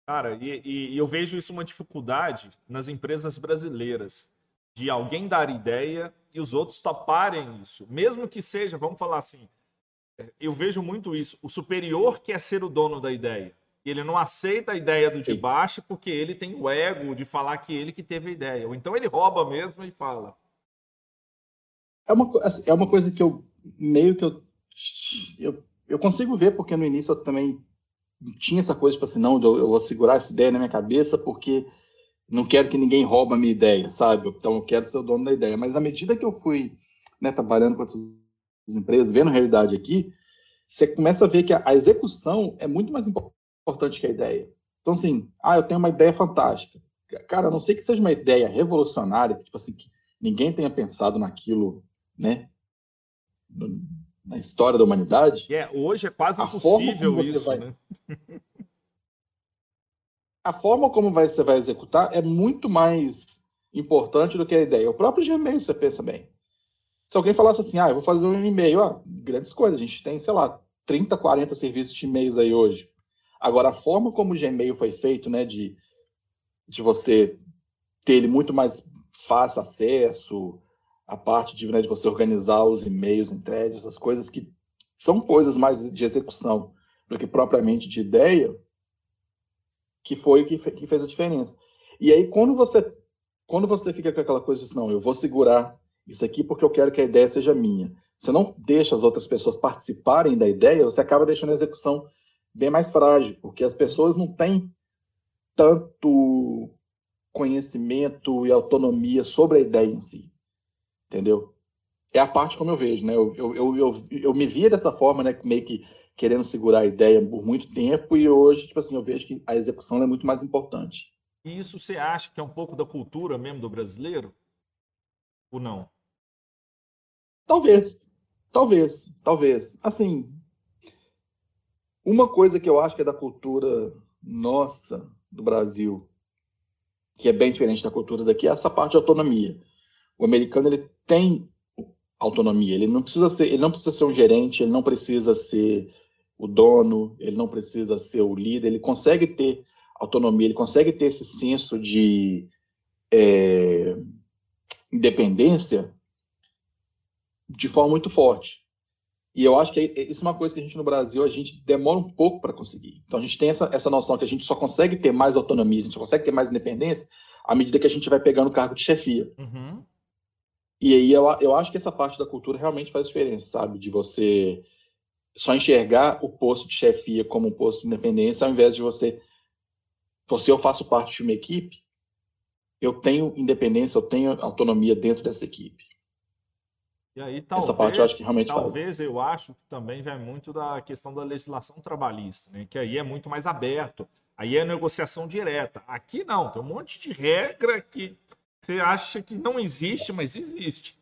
Cara, e, e, eu vejo isso uma dificuldade nas empresas brasileiras, de alguém dar ideia e os outros toparem isso. Mesmo que seja, vamos falar assim, eu vejo muito isso, o superior quer ser o dono da ideia. Ele não aceita a ideia do de baixo porque ele tem o ego de falar que ele que teve a ideia. Ou então ele rouba mesmo e fala. É uma, assim, é uma coisa que eu meio que eu, eu, eu consigo ver, porque no início eu também tinha essa coisa, tipo assim, não, eu, vou segurar essa ideia na minha cabeça porque não quero que ninguém rouba a minha ideia, sabe? Então eu quero ser o dono da ideia. Mas à medida que eu fui né, trabalhando com outras empresas, vendo a realidade aqui, você começa a ver que a, a execução é muito mais importante que a ideia. Então, assim, ah, eu tenho uma ideia fantástica. Cara, a não sei que seja uma ideia revolucionária, tipo assim, que ninguém tenha pensado naquilo, né? Na história da humanidade. É, hoje é quase impossível isso, vai... né? [laughs] a forma como você vai executar é muito mais importante do que a ideia. O próprio Gmail, você pensa bem. Se alguém falasse assim, ah, eu vou fazer um e-mail, ah, grandes coisas, a gente tem, sei lá, 30, 40 serviços de e-mails aí hoje. Agora, a forma como o Gmail foi feito, né, de, de você ter ele muito mais fácil acesso, a parte de, né, de você organizar os e-mails em threads, essas coisas que são coisas mais de execução do que propriamente de ideia, que foi o que, que fez a diferença. E aí, quando você, quando você fica com aquela coisa assim, não, eu vou segurar isso aqui porque eu quero que a ideia seja minha. Você não deixa as outras pessoas participarem da ideia, você acaba deixando a execução bem mais frágil, porque as pessoas não têm tanto conhecimento e autonomia sobre a ideia em si entendeu? É a parte como eu vejo, né? Eu, eu, eu, eu, eu me via dessa forma, né? Meio que querendo segurar a ideia por muito tempo e hoje, tipo assim, eu vejo que a execução é muito mais importante. E isso você acha que é um pouco da cultura mesmo do brasileiro? Ou não? Talvez, talvez, talvez. Assim, uma coisa que eu acho que é da cultura nossa, do Brasil, que é bem diferente da cultura daqui, é essa parte de autonomia. O americano ele tem autonomia. Ele não precisa ser, ele não precisa ser um gerente, ele não precisa ser o dono, ele não precisa ser o líder. Ele consegue ter autonomia, ele consegue ter esse senso de é, independência de forma muito forte. E eu acho que isso é uma coisa que a gente no Brasil a gente demora um pouco para conseguir. Então a gente tem essa, essa noção que a gente só consegue ter mais autonomia, a gente só consegue ter mais independência à medida que a gente vai pegando o cargo de chefia. Uhum. E aí eu, eu acho que essa parte da cultura realmente faz diferença, sabe? De você só enxergar o posto de chefia como um posto de independência, ao invés de você. Você, eu faço parte de uma equipe, eu tenho independência, eu tenho autonomia dentro dessa equipe. E aí, talvez, Essa parte eu acho que realmente talvez faz. eu acho que também vai muito da questão da legislação trabalhista, né? que aí é muito mais aberto. Aí é negociação direta. Aqui não, tem um monte de regra que você acha que não existe, mas existe.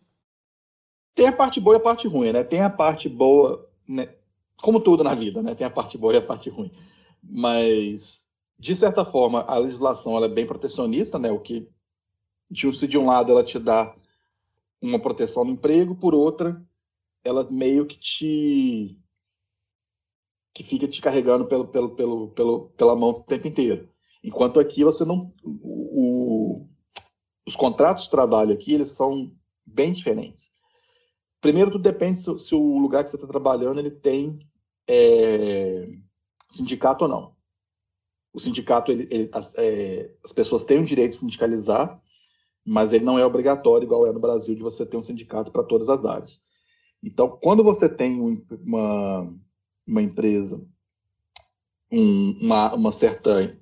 Tem a parte boa e a parte ruim, né? Tem a parte boa, né? como tudo na vida, né? Tem a parte boa e a parte ruim. Mas, de certa forma, a legislação ela é bem protecionista, né? O que, se de um lado ela te dá uma proteção no emprego, por outra, ela meio que te que fica te carregando pelo, pelo, pelo, pelo, pela mão o tempo inteiro. Enquanto aqui você não. O, os contratos de trabalho aqui, eles são bem diferentes. Primeiro, tudo depende se, se o lugar que você está trabalhando ele tem é, sindicato ou não. o sindicato, ele, ele, as, é, as, pessoas têm o direito de sindicalizar, mas ele não é obrigatório, igual é no Brasil, de você ter um sindicato para todas as áreas. Então, quando você tem uma, uma empresa, um, uma, uma certa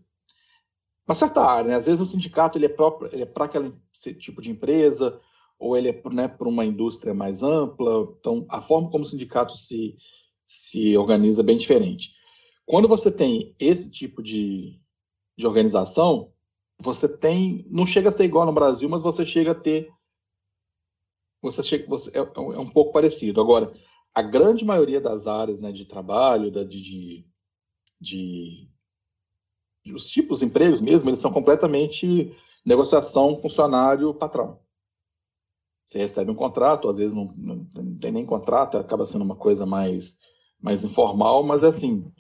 uma certa área, né? às vezes o sindicato ele é próprio, ele é para aquele tipo de empresa, ou ele é né, para uma indústria mais ampla. Então, a forma como o sindicato se, se organiza é bem diferente. Quando você tem esse tipo de, de organização, você tem. Não chega a ser igual no Brasil, mas você chega a ter. Você chega, você, é, é um pouco parecido. Agora, a grande maioria das áreas né, de trabalho, da, de, de, de, os tipos de empregos mesmo, eles são completamente negociação funcionário-patrão. Você recebe um contrato, às vezes não, não, não, tem nem contrato, acaba sendo uma coisa mais, mais informal, mas é assim,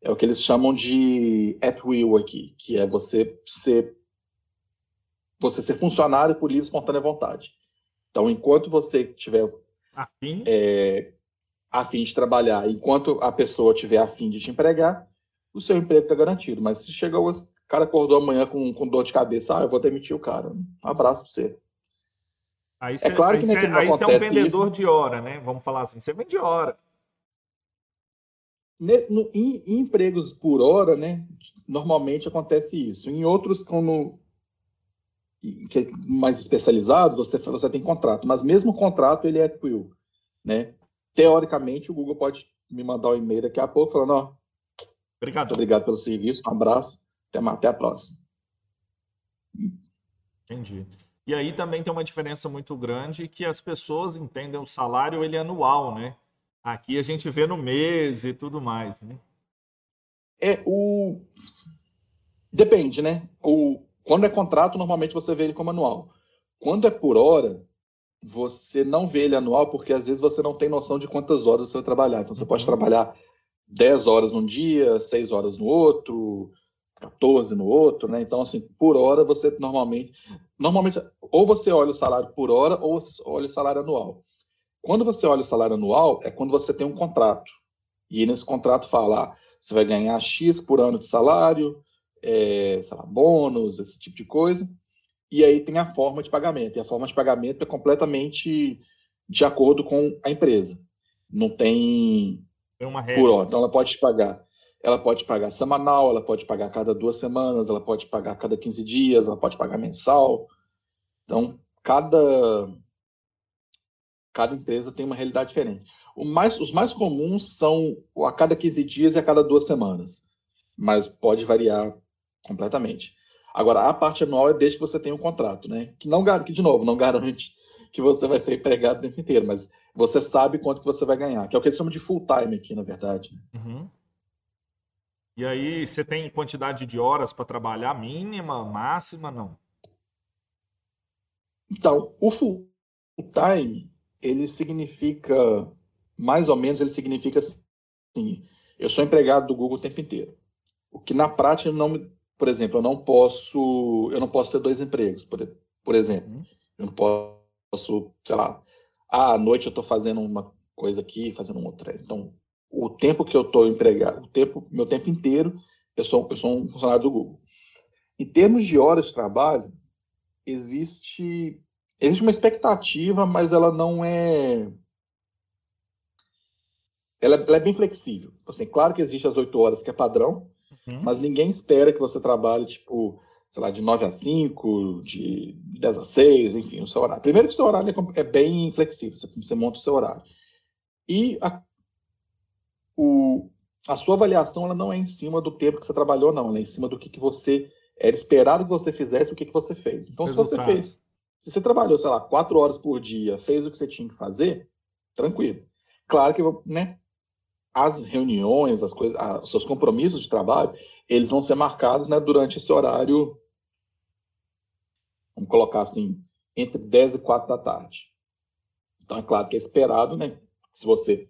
é o que eles chamam de at will aqui, que é você ser você ser funcionário por livre espontânea vontade. Então, enquanto você tiver afim, é, afim de trabalhar, enquanto a pessoa tiver afim de te empregar, o seu emprego está garantido. Mas se chegar o cara acordou amanhã com, com dor de cabeça, ah, eu vou demitir o cara. Um abraço para você. Aí cê, é claro que aí, cê, aí você é um vendedor isso. de hora, né? Vamos falar assim, você vende hora no, em, em, empregos por hora, né, normalmente acontece isso. Em outros, como que é mais especializados, você, você tem contrato, mas mesmo o contrato ele é quill, né? Teoricamente, o Google pode me mandar um e-mail daqui a pouco falando, ó, obrigado, obrigado pelo serviço, um abraço, até, até a próxima. Entendi. E aí também tem uma diferença muito grande que as pessoas entendem o salário ele é anual, né? Aqui a gente vê no mês e tudo mais, né? É o depende, né? O quando é contrato, normalmente você vê ele como anual. Quando é por hora, você não vê ele anual porque às vezes você não tem noção de quantas horas você vai trabalhar. Então você pode uhum. trabalhar 10 horas num dia, 6 horas no outro, 14 no outro, né? Então, assim, por hora você normalmente. Normalmente, ou você olha o salário por hora, ou você olha o salário anual. Quando você olha o salário anual, é quando você tem um contrato. E nesse contrato fala, ah, você vai ganhar X por ano de salário, é, sei lá, bônus, esse tipo de coisa. E aí tem a forma de pagamento. E a forma de pagamento é completamente de acordo com a empresa. Não tem por hora. Então ela pode pagar. Ela pode pagar semanal, ela pode pagar cada duas semanas, ela pode pagar cada 15 dias, ela pode pagar mensal. Então, cada cada empresa tem uma realidade diferente. Mais, os mais comuns são a cada 15 dias e a cada duas semanas, mas pode variar completamente. Agora, a parte anual é desde que você tenha um contrato, né? Que não que de novo, não garante que você vai ser empregado o tempo inteiro, mas você sabe quanto que você vai ganhar, que é o que eles chamam de full time aqui, na verdade. Uhum. E aí, você tem quantidade de horas para trabalhar mínima, máxima, não? Então, o full time ele significa, mais ou menos, ele significa assim, eu sou empregado do Google o tempo inteiro. O que na prática não, por exemplo, eu não posso, eu não posso ter dois empregos, por, por exemplo. Uhum. Eu não posso, sei lá, ah, à noite eu estou fazendo uma coisa aqui, fazendo outra. Então, o tempo que eu estou empregado, o tempo, meu tempo inteiro, eu sou, eu sou um funcionário do Google. Em termos de horas de trabalho, existe existe uma expectativa, mas ela não é. Ela, ela é bem flexível. Assim, claro que existe as oito horas que é padrão, uhum. mas ninguém espera que você trabalhe, tipo, sei lá, de 9 a 5, de 10 a 6, enfim, o seu horário. Primeiro que o seu horário é, é bem flexível, você, monta o seu horário. E a, o, a sua avaliação ela não é em cima do tempo que você trabalhou, não. Ela é em cima do que, que você era esperado que você fizesse, o que, que você fez. Então, Resultado. se você fez se você trabalhou, sei lá, quatro horas por dia, fez o que você tinha que fazer, tranquilo. Claro que, né, as reuniões, as coisas, os seus compromissos de trabalho, eles vão ser marcados, né, durante esse horário, vamos colocar assim, entre 10 e 4 da tarde. Então, é claro que é esperado, né, se você...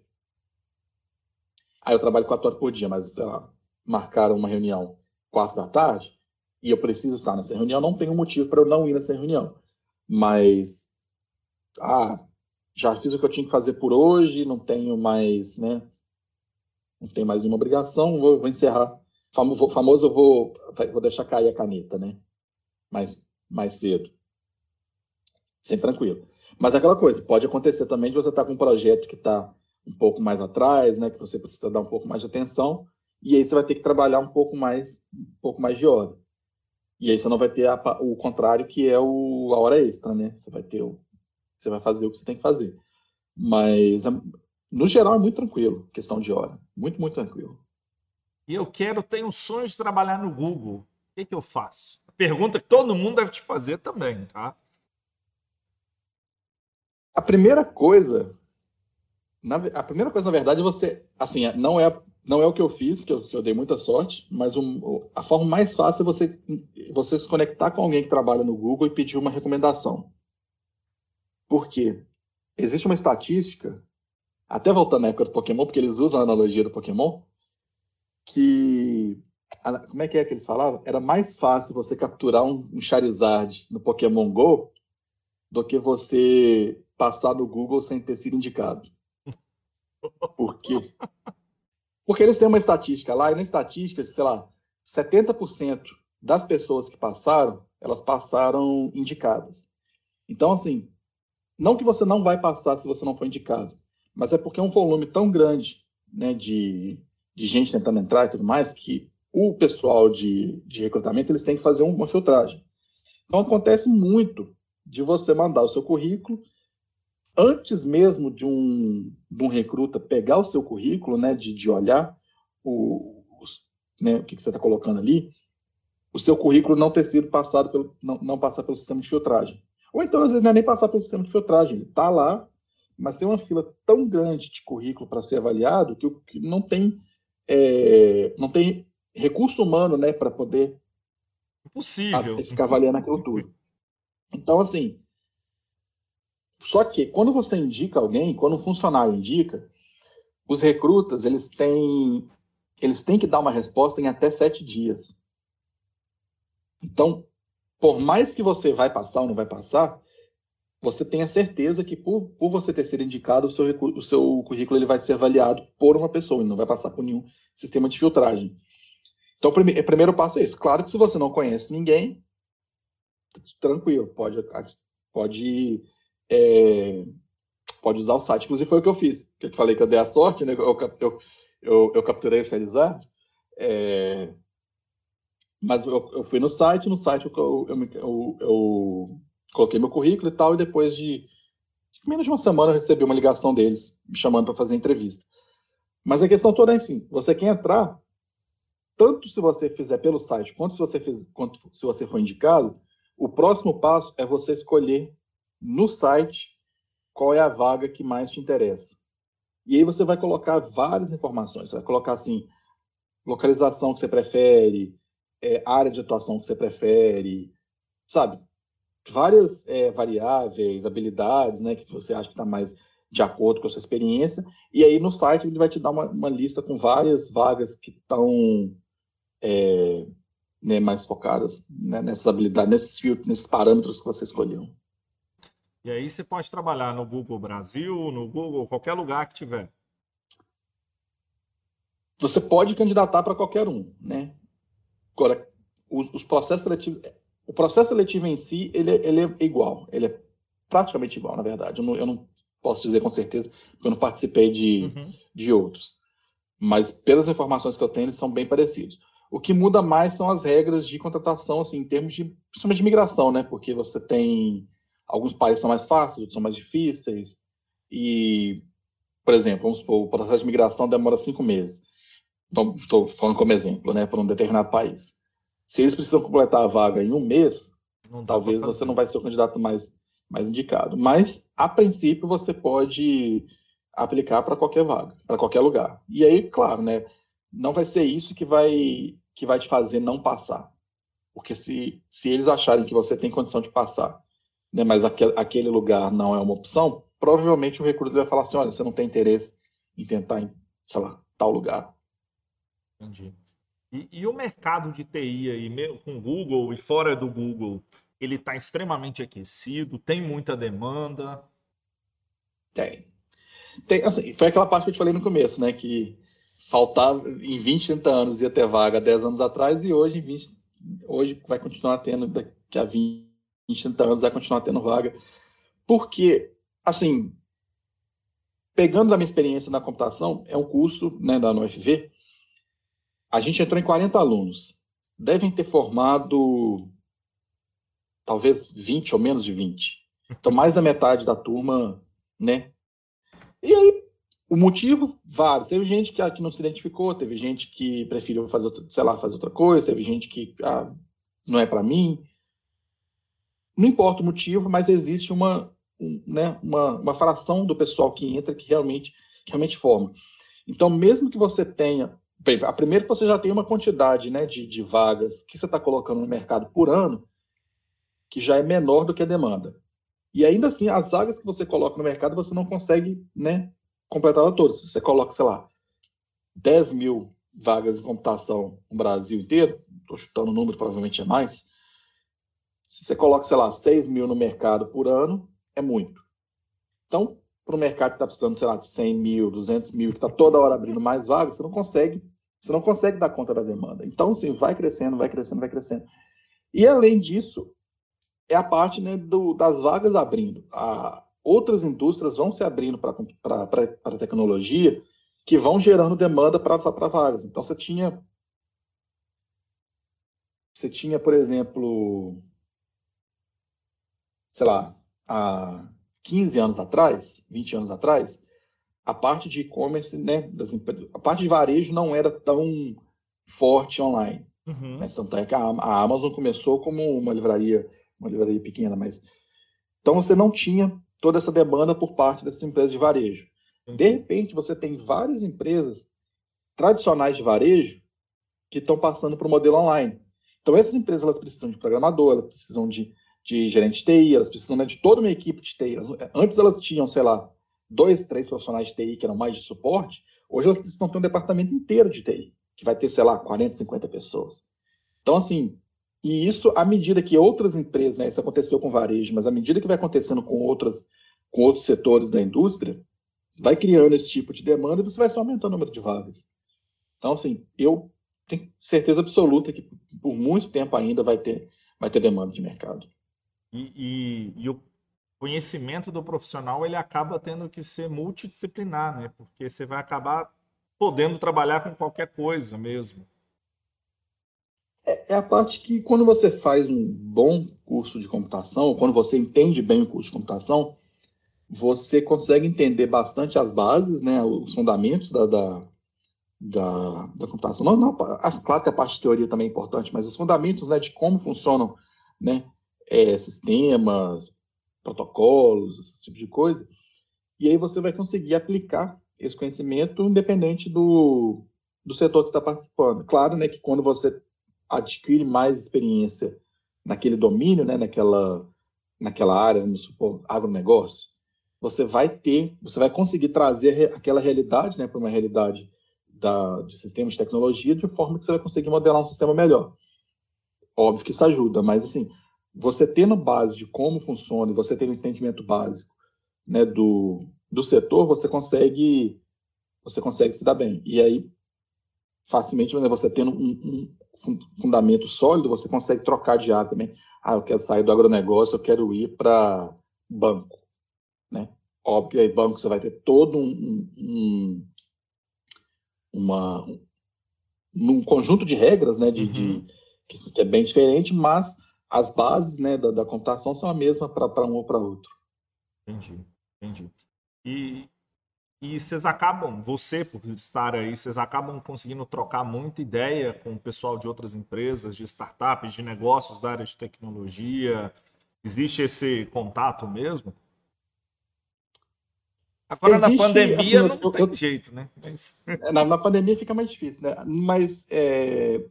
Aí eu trabalho quatro horas por dia, mas, sei lá, marcaram uma reunião quatro da tarde, e eu preciso estar nessa reunião, não tem um motivo para eu não ir nessa reunião mas ah, já fiz o que eu tinha que fazer por hoje, não tenho mais, né? Não tenho mais nenhuma obrigação, vou, vou encerrar famoso eu vou, vou deixar cair a caneta, né? Mais, mais cedo. Sempre tranquilo. Mas é aquela coisa, pode acontecer também de você estar tá com um projeto que está um pouco mais atrás, né? Que você precisa dar um pouco mais de atenção, e aí você vai ter que trabalhar um pouco mais, um pouco mais de hora. E aí você não vai ter a, o contrário, que é o, a hora extra, né? Você vai ter o, você vai fazer o que você tem que fazer. Mas no geral é muito tranquilo, questão de hora. Muito, muito tranquilo. E eu quero, tenho sonho de trabalhar no Google. O que, que eu faço? Pergunta que todo mundo deve te fazer também, tá? A primeira coisa, na, a primeira coisa, na verdade, você, assim, não é, não é o que eu fiz, que eu, que eu dei muita sorte, mas um, a forma mais fácil é você, você se conectar com alguém que trabalha no Google e pedir uma recomendação. Por quê? Existe uma estatística, até voltando à época do Pokémon, porque eles usam a analogia do Pokémon, que como é que é que eles falavam? Era mais fácil você capturar um, Charizard no Pokémon Go do que você passar no Google sem ter sido indicado. Por quê? Porque eles têm uma estatística lá, e na estatística, sei lá, 70% das pessoas que passaram, elas passaram indicadas. Então, assim, não que você não vai passar se você não for indicado, mas é porque é um volume tão grande né, de, de gente tentando entrar e tudo mais, que o pessoal de, de recrutamento eles têm que fazer uma filtragem. Então acontece muito de você mandar o seu currículo antes mesmo de um, de um recruta pegar o seu currículo, né, de, de olhar o, os, né, o que, que você está colocando ali, o seu currículo não ter sido passado pelo, não, não passar pelo sistema de filtragem. Ou então, às vezes, não é nem passar pelo sistema de filtragem, ele está lá, mas tem uma fila tão grande de currículo para ser avaliado que, que não tem é, não tem recurso humano, né, para poder Impossível. ficar avaliando aquilo tudo. Então, assim, só que quando você indica alguém, quando um funcionário indica, os recrutas eles têm eles têm que dar uma resposta em até sete dias. Então, por mais que você vai passar ou não vai passar, você tenha certeza que por, por você ter sido indicado, o seu, o seu currículo ele vai ser avaliado por uma pessoa, e não vai passar por nenhum sistema de filtragem. Então, o primeiro, o primeiro passo é isso. Claro que se você não conhece ninguém, tranquilo, pode, pode, é, pode usar o site. Inclusive, foi o que eu fiz. Que eu te falei que eu dei a sorte, né? Eu, eu, eu, eu capturei o Felizard. É, mas eu, eu, fui no site, no site eu, eu, eu coloquei meu currículo e tal, e depois de, de menos de uma semana eu recebi uma ligação deles me chamando para fazer entrevista. Mas a questão toda é assim: você quer entrar, tanto se você fizer pelo site quanto se você, fez, quanto se você for indicado, o próximo passo é você escolher no site qual é a vaga que mais te interessa. E aí você vai colocar várias informações. Você vai colocar assim, localização que você prefere, é, área de atuação que você prefere, sabe? várias é, variáveis, habilidades, né, que você acha que está mais de acordo com a sua experiência, e aí no site ele vai te dar uma, uma lista com várias vagas que estão é, né, mais focadas né, nessas habilidades, nesses, filtros, nesses parâmetros que você escolheu. E aí você pode trabalhar no Google Brasil, no Google, qualquer lugar que tiver. Você pode candidatar para qualquer um, né? Agora, os, os processos seletivos o processo seletivo em si, ele, é, ele é igual, ele é praticamente igual, na verdade. Eu não, eu não posso dizer com certeza, porque eu não participei de, uhum. de outros. Mas pelas informações que eu tenho, eles são bem parecidos. O que muda mais são as regras de contratação, assim, em termos de, principalmente de migração, né? Porque você tem alguns países são mais fáceis, outros são mais difíceis. E, por exemplo, vamos supor, o processo de migração demora cinco meses. Estou falando como exemplo, né? Para um determinado país. Se eles precisam completar a vaga em um mês, talvez você não vai ser o candidato mais, mais indicado. Mas, a princípio, você pode aplicar para qualquer vaga, para qualquer lugar. E aí, claro, né, não vai ser isso que vai, que vai te fazer não passar. Porque se, se eles acharem que você tem condição de passar, né, mas aquele, aquele lugar não é uma opção, provavelmente o recruta vai falar assim, olha, você não tem interesse em tentar em, sei lá, tal lugar. Entendi. E, e, o mercado de TI aí, com Google e fora do Google, ele está extremamente aquecido? Tem muita demanda? Tem. tem assim, foi aquela parte que eu te falei no começo, né? Que faltava em 20, 30 anos ia ter vaga 10 anos atrás e hoje, 20, hoje vai continuar tendo, daqui a 20, 30 anos vai continuar tendo vaga. Porque, assim, pegando da minha experiência na computação, é um curso né, da UFV, a gente entrou em 40 alunos. Devem ter formado talvez 20 ou menos de 20. Então, mais da metade da turma, né? E aí, o motivo, vários. Teve gente que, que não se identificou, teve gente que preferiu fazer, outra, sei lá, fazer outra coisa, teve gente que ah, não é para mim. Não importa o motivo, mas existe uma, um, né, uma, uma fração do pessoal que entra que realmente, que realmente forma. Então, mesmo que você tenha, bem, a primeira que você já tem uma quantidade né, de, de vagas que você está colocando no mercado por ano, que já é menor do que a demanda. E ainda assim, as vagas que você coloca no mercado, você não consegue né, completá-la toda. Se você coloca, sei lá, 10 mil vagas em computação no Brasil inteiro, estou chutando o número, provavelmente é mais. Se você coloca, sei lá, 6 mil no mercado por ano, é muito. Então, para o mercado que está precisando, sei lá, de 100 mil, 200 mil, que está toda hora abrindo mais vagas, você não consegue, você não consegue dar conta da demanda. Então, assim, vai crescendo, vai crescendo, vai crescendo. E além disso, é a parte né, do, das vagas abrindo. A, outras indústrias vão se abrindo para a tecnologia que vão gerando demanda para vagas. Então, você tinha, você tinha, por exemplo, sei lá, há 15 anos atrás, 20 anos atrás, a parte de e-commerce, né, das, a parte de varejo não era tão forte online. Uhum. Né? É que a, a Amazon começou como uma livraria, uma livraria pequena, mas então você não tinha toda essa demanda por parte dessas empresas de varejo. De repente, você tem várias empresas tradicionais de varejo que estão passando para o modelo online. Então, essas empresas elas precisam de programador, elas precisam de, de gerente de TI, elas precisam né, de toda uma equipe de TI. Antes elas tinham, sei lá, dois, três profissionais de TI que eram mais de suporte, hoje elas precisam ter um departamento inteiro de TI, que vai ter, sei lá, 40, 50 pessoas. Então, assim, e isso, à medida que outras empresas, né, isso aconteceu com varejo, mas à medida que vai acontecendo com outras, com outros setores da indústria, você vai criando esse tipo de demanda e você vai só aumentando o número de vagas. Então, assim, eu tenho certeza absoluta que por muito tempo ainda vai ter, vai ter demanda de mercado. E, e, e o conhecimento do profissional ele acaba tendo que ser multidisciplinar, né? Porque você vai acabar podendo trabalhar com qualquer coisa mesmo. É, a parte que, quando você faz um bom curso de computação, quando você entende bem o curso de computação, você consegue entender bastante as bases, né, os fundamentos da, da, da, da computação. Não, não, claro que a parte de teoria também é importante, mas os fundamentos né, de como funcionam né, é, sistemas, protocolos, esse tipo de coisa. E aí você vai conseguir aplicar esse conhecimento independente do, do setor que está participando. Claro né, que quando você adquire mais experiência naquele domínio, né, naquela, naquela área, vamos supor, agronegócio, você vai ter, você vai conseguir trazer aquela realidade né, para uma realidade da, de sistemas de tecnologia de forma que você vai conseguir modelar um sistema melhor. Óbvio que isso ajuda, mas assim, você tendo base de como funciona você tendo um entendimento básico né, do, do setor, você consegue você consegue se dar bem. E aí, facilmente, né, você tendo um, um, fundamento sólido, você consegue trocar de área também. Ah, eu quero sair do agronegócio, eu quero ir para banco. Né? Óbvio que aí banco você vai ter todo um, um, uma, um conjunto de regras né, de, uhum. de que, que, é bem diferente, mas as bases né, da, da computação são a mesma para um ou para outro. Entendi, entendi. E, e vocês acabam, você por estar aí, vocês acabam conseguindo trocar muita ideia com o pessoal de outras empresas, de startups, de negócios da área de tecnologia. Existe esse contato mesmo? Agora Existe, na pandemia assim, não eu, tem eu, jeito, né? Mas... [laughs] É, na, na, pandemia fica mais difícil, né? Mas é,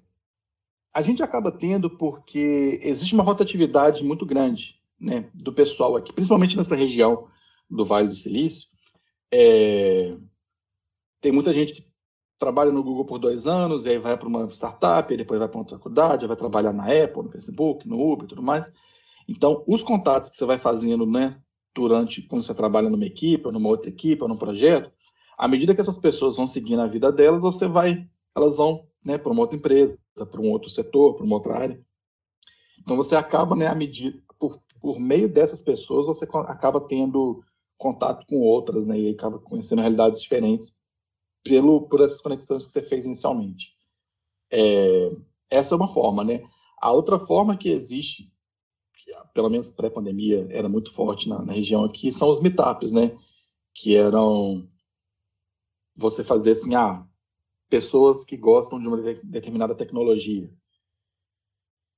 a gente acaba tendo porque existe uma rotatividade muito grande né, do pessoal aqui, principalmente nessa região do Vale do Silício é, tem muita gente que trabalha no Google por dois anos, e aí vai para uma startup, e depois vai para uma faculdade, vai trabalhar na Apple, no Facebook, no Uber e tudo mais. Então, os contatos que você vai fazendo, né, durante, quando você trabalha numa equipe, ou numa outra equipe, ou num projeto, À medida que essas pessoas vão seguindo a vida delas, você vai, elas vão né, para uma outra empresa, para um outro setor, para uma outra área. Então você acaba, né, à medida, por, por meio dessas pessoas, você acaba tendo contato com outras, né, e acaba conhecendo realidades diferentes pelo por essas conexões que você fez inicialmente. É, essa é uma forma, né? A outra forma que existe, que pelo menos pré-pandemia era muito forte na, na, região aqui, são os meetups, né? Que eram você fazer assim, ah, pessoas que gostam de uma determinada tecnologia.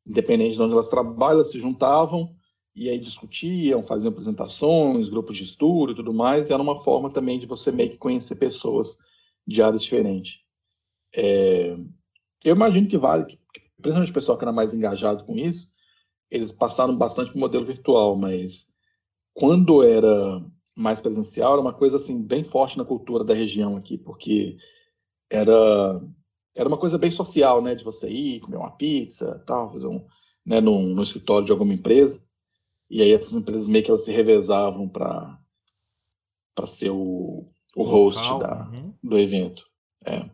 Independente de onde elas trabalham, elas se juntavam e aí discutiam, faziam apresentações, grupos de estudo e tudo mais, e era uma forma também de você meio que conhecer pessoas de áreas diferentes. É, eu imagino que vale, principalmente o pessoal que era mais engajado com isso, eles passaram bastante para o modelo virtual, mas quando era mais presencial, era uma coisa assim bem forte na cultura da região aqui, porque era era uma coisa bem social, né, de você ir comer uma pizza, tal, fazer um, né, no, no escritório de alguma empresa. E aí essas empresas meio que elas se revezavam para para ser o, o host da, uhum. do evento. É.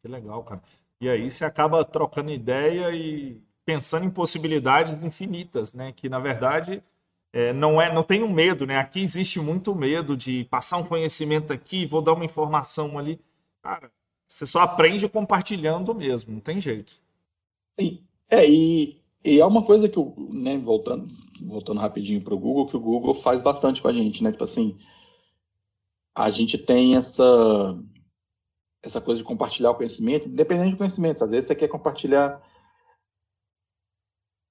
Que legal, cara. E aí você acaba trocando ideia e pensando em possibilidades infinitas, né? Que na verdade é, não é, não tem um medo, né? Aqui existe muito medo de passar um conhecimento aqui, vou dar uma informação ali. Cara, você só aprende compartilhando mesmo, não tem jeito. Sim. É, e, e é uma coisa que, o, né, voltando, voltando rapidinho para o Google, que o Google faz bastante com a gente, né? Tipo assim, a gente tem essa essa coisa de compartilhar o conhecimento, independente do conhecimento. Às vezes você quer compartilhar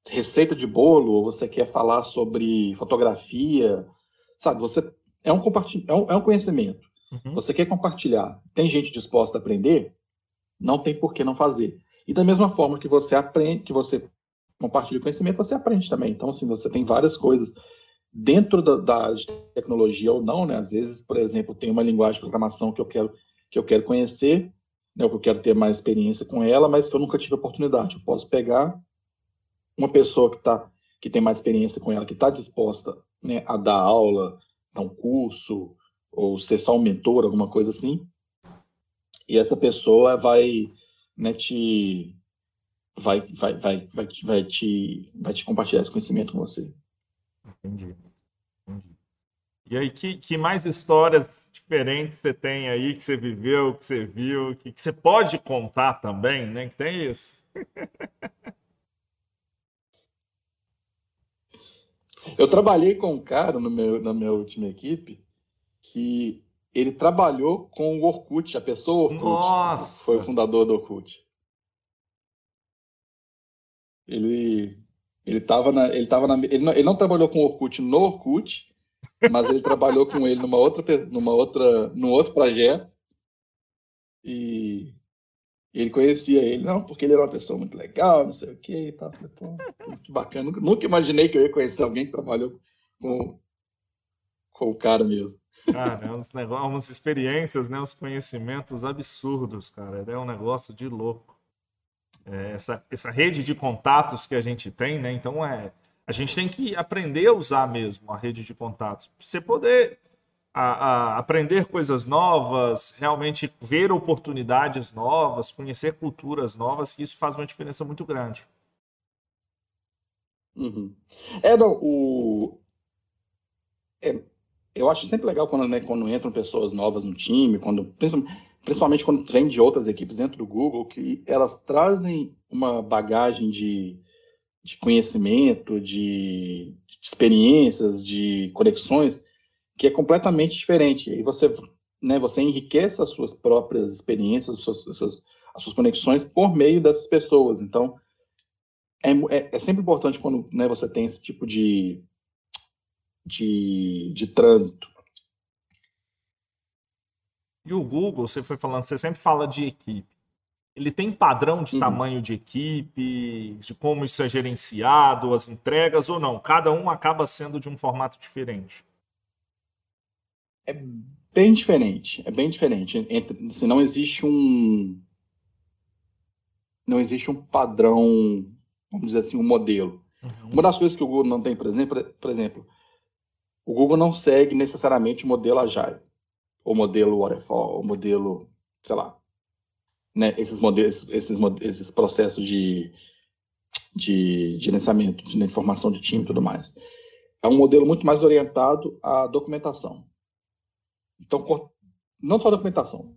receita de bolo, ou você quer falar sobre fotografia, sabe? Você é um, compartilh... é um, é um conhecimento. Uhum. Você quer compartilhar, tem gente disposta a aprender, não tem por que não fazer. E da mesma forma que você aprende, que você compartilha conhecimento, você aprende também. Então, assim, você tem várias coisas dentro da, da tecnologia ou não, né? Às vezes, por exemplo, tem uma linguagem de programação que eu quero que eu quero conhecer, né, que eu quero ter mais experiência com ela, mas que eu nunca tive oportunidade. Eu posso pegar uma pessoa que tá que tem mais experiência com ela, que está disposta né, a dar aula, dar um curso, ou ser só um mentor, alguma coisa assim, e essa pessoa vai né, te vai, vai, vai, vai, vai, te, vai te compartilhar esse conhecimento com você. Entendi. Entendi. E aí, que, que mais histórias diferentes você tem aí, que você viveu, que você viu, que, que você pode contar também, né? Que tem isso. [laughs] Eu trabalhei com um cara no meu, na minha última equipe que ele trabalhou com o Orkut, a pessoa Orkut. Nossa! Foi o fundador do Orkut. Ele ele estava na ele tava na ele não, ele não trabalhou com o Orkut no Orkut, mas ele trabalhou com ele numa outra numa outra num outro projeto e ele conhecia ele, não, porque ele era uma pessoa muito legal, não sei o que, tá, que bacana. Nunca, nunca, imaginei que eu ia conhecer alguém que trabalhou com, com o cara mesmo. Cara, é uns negócios, umas experiências, né, uns conhecimentos absurdos, cara. É um negócio de louco. É, essa, essa rede de contatos que a gente tem, né? Então é, a gente tem que aprender a usar mesmo a rede de contatos. Pra você poder a, a aprender coisas novas, realmente ver oportunidades novas, conhecer culturas novas, que isso faz uma diferença muito grande. Uhum. É, não, o... É, eu acho sempre legal quando, né, quando entram pessoas novas no time, quando principalmente quando vem de outras equipes dentro do Google, que elas trazem uma bagagem de, de conhecimento, de, de experiências, de conexões que é completamente diferente. E você, né, você enriquece as suas próprias experiências, as suas, as suas, as suas conexões por meio dessas pessoas. Então, é, é, é, sempre importante quando né, você tem esse tipo de, de, de trânsito. E o Google, você foi falando, você sempre fala de equipe. Ele tem padrão de uhum. tamanho de equipe, de como isso é gerenciado, as entregas ou não? Cada um acaba sendo de um formato diferente é bem diferente. É bem diferente. Entre, assim, não existe um. Não existe um padrão, vamos dizer assim, um modelo. Uhum. Uma das coisas que o Google não tem, por exemplo, por exemplo, o Google não segue necessariamente o modelo Agile. O modelo waterfall, o modelo, sei lá, né, esses modelos, esses, esses processos de, de gerenciamento, de informação de time e tudo mais. É um modelo muito mais orientado à documentação. Então, não só documentação,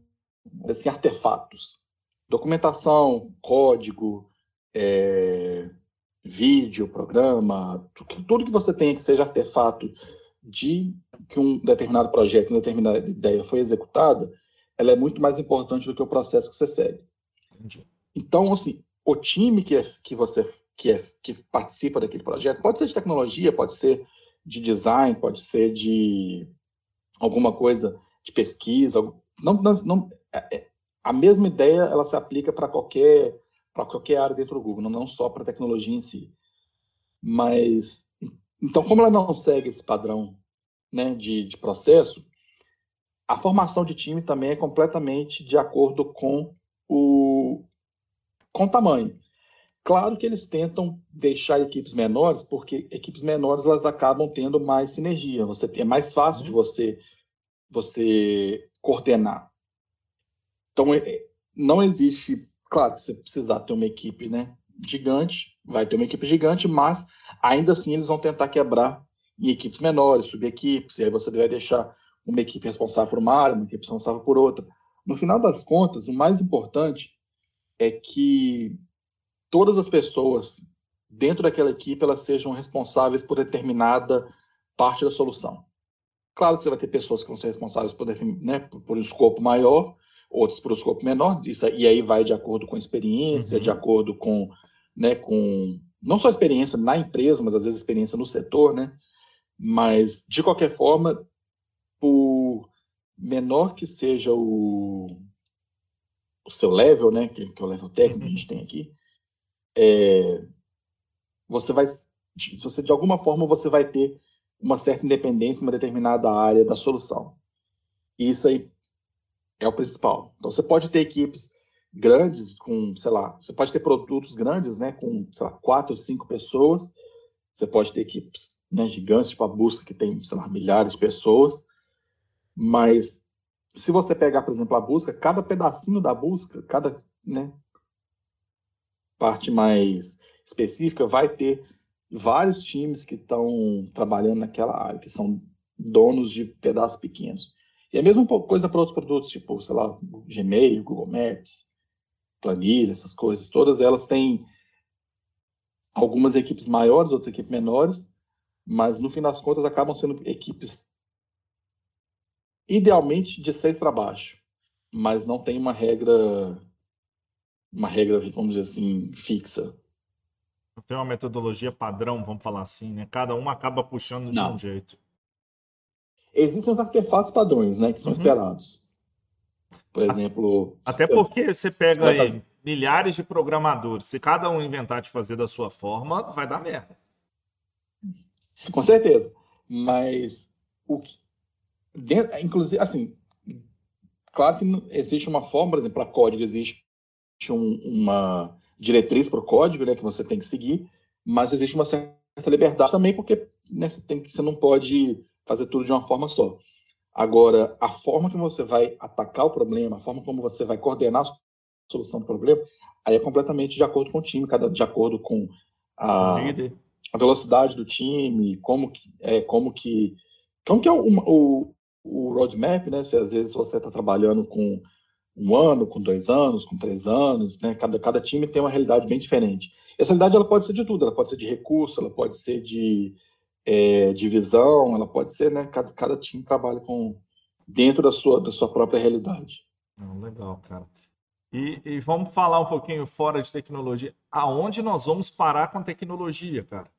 mas assim, artefatos. Documentação, código, é, vídeo, programa, tudo que você tenha que seja artefato de que um determinado projeto, uma determinada ideia foi executada, ela é muito mais importante do que o processo que você segue. Entendi. Então, assim, o time que, é, que você que, é, que participa daquele projeto, pode ser de tecnologia, pode ser de design, pode ser de alguma coisa de pesquisa, não, não, é, é, a mesma ideia ela se aplica para qualquer para qualquer área dentro do Google, não, não só para a tecnologia em si. Mas então, como ela não segue esse padrão né, de, de processo, a formação de time também é completamente de acordo com o, com o tamanho. Claro que eles tentam deixar equipes menores, porque equipes menores elas acabam tendo mais sinergia. Você é mais fácil de uhum. você você coordenar. Então é, não existe, claro, que você precisar ter uma equipe, né, gigante, vai ter uma equipe gigante, mas ainda assim eles vão tentar quebrar em equipes menores, subequipes, e aí você vai deixar uma equipe responsável por uma área, uma equipe responsável por outra. No final das contas, o mais importante é que todas as pessoas dentro daquela equipe elas sejam responsáveis por determinada parte da solução. Claro que você vai ter pessoas que vão ser responsáveis por, né, por um escopo maior, outros por um escopo menor, isso, e aí vai de acordo com a experiência, uhum. de acordo com, né, com não só experiência na empresa, mas às vezes experiência no setor, né? Mas, de qualquer forma, por menor que seja o, o seu level, né? Que, que é o level técnico que a gente tem aqui, é, você vai, você de alguma forma, você vai ter uma certa independência em uma determinada área da solução. E isso aí é o principal. Então, você pode ter equipes grandes, com, sei lá, você pode ter produtos grandes, né, com, sei lá, quatro, cinco pessoas, você pode ter equipes né, gigantes, tipo a busca, que tem, sei lá, milhares de pessoas, mas se você pegar, por exemplo, a busca, cada pedacinho da busca, cada né, parte mais específica, vai ter vários times que estão trabalhando naquela área, que são donos de pedaços pequenos. E a mesma coisa para outros produtos, tipo, sei lá, Gmail, Google Maps, planilha, essas coisas, todas elas têm algumas equipes maiores, outras equipes menores, mas no fim das contas acabam sendo equipes idealmente de seis para baixo, mas não tem uma regra, uma regra, vamos dizer assim, fixa. Não tem uma metodologia padrão, vamos falar assim, né? Cada um acaba puxando de não. um jeito. Existem os artefatos padrões, né, que são uhum. esperados. Por exemplo. Até porque você pega aí fazer... milhares de programadores. Se cada um inventar de fazer da sua forma, vai dar merda. Com certeza. Mas o que. Dentro, inclusive, assim, claro que existe uma forma, por exemplo, para código existe um, uma diretriz para o código, né, que você tem que seguir, mas existe uma certa liberdade também, porque né, você, tem você não pode fazer tudo de uma forma só. Agora, a forma que você vai atacar o problema, a forma como você vai coordenar a solução do problema, aí é completamente de acordo com o time, cada, de acordo com a, a velocidade do time, como que, é, como que, como que é o, o, o roadmap, né? Se às vezes você está trabalhando com um ano, com dois anos, com três anos, né? Cada, cada time tem uma realidade bem diferente. Essa realidade ela pode ser de tudo, ela pode ser de recurso, ela pode ser de é, divisão, ela pode ser, né? Cada, cada time trabalha com dentro da sua, da sua própria realidade. legal, cara. E, e, vamos falar um pouquinho fora de tecnologia. Aonde nós vamos parar com a tecnologia, cara?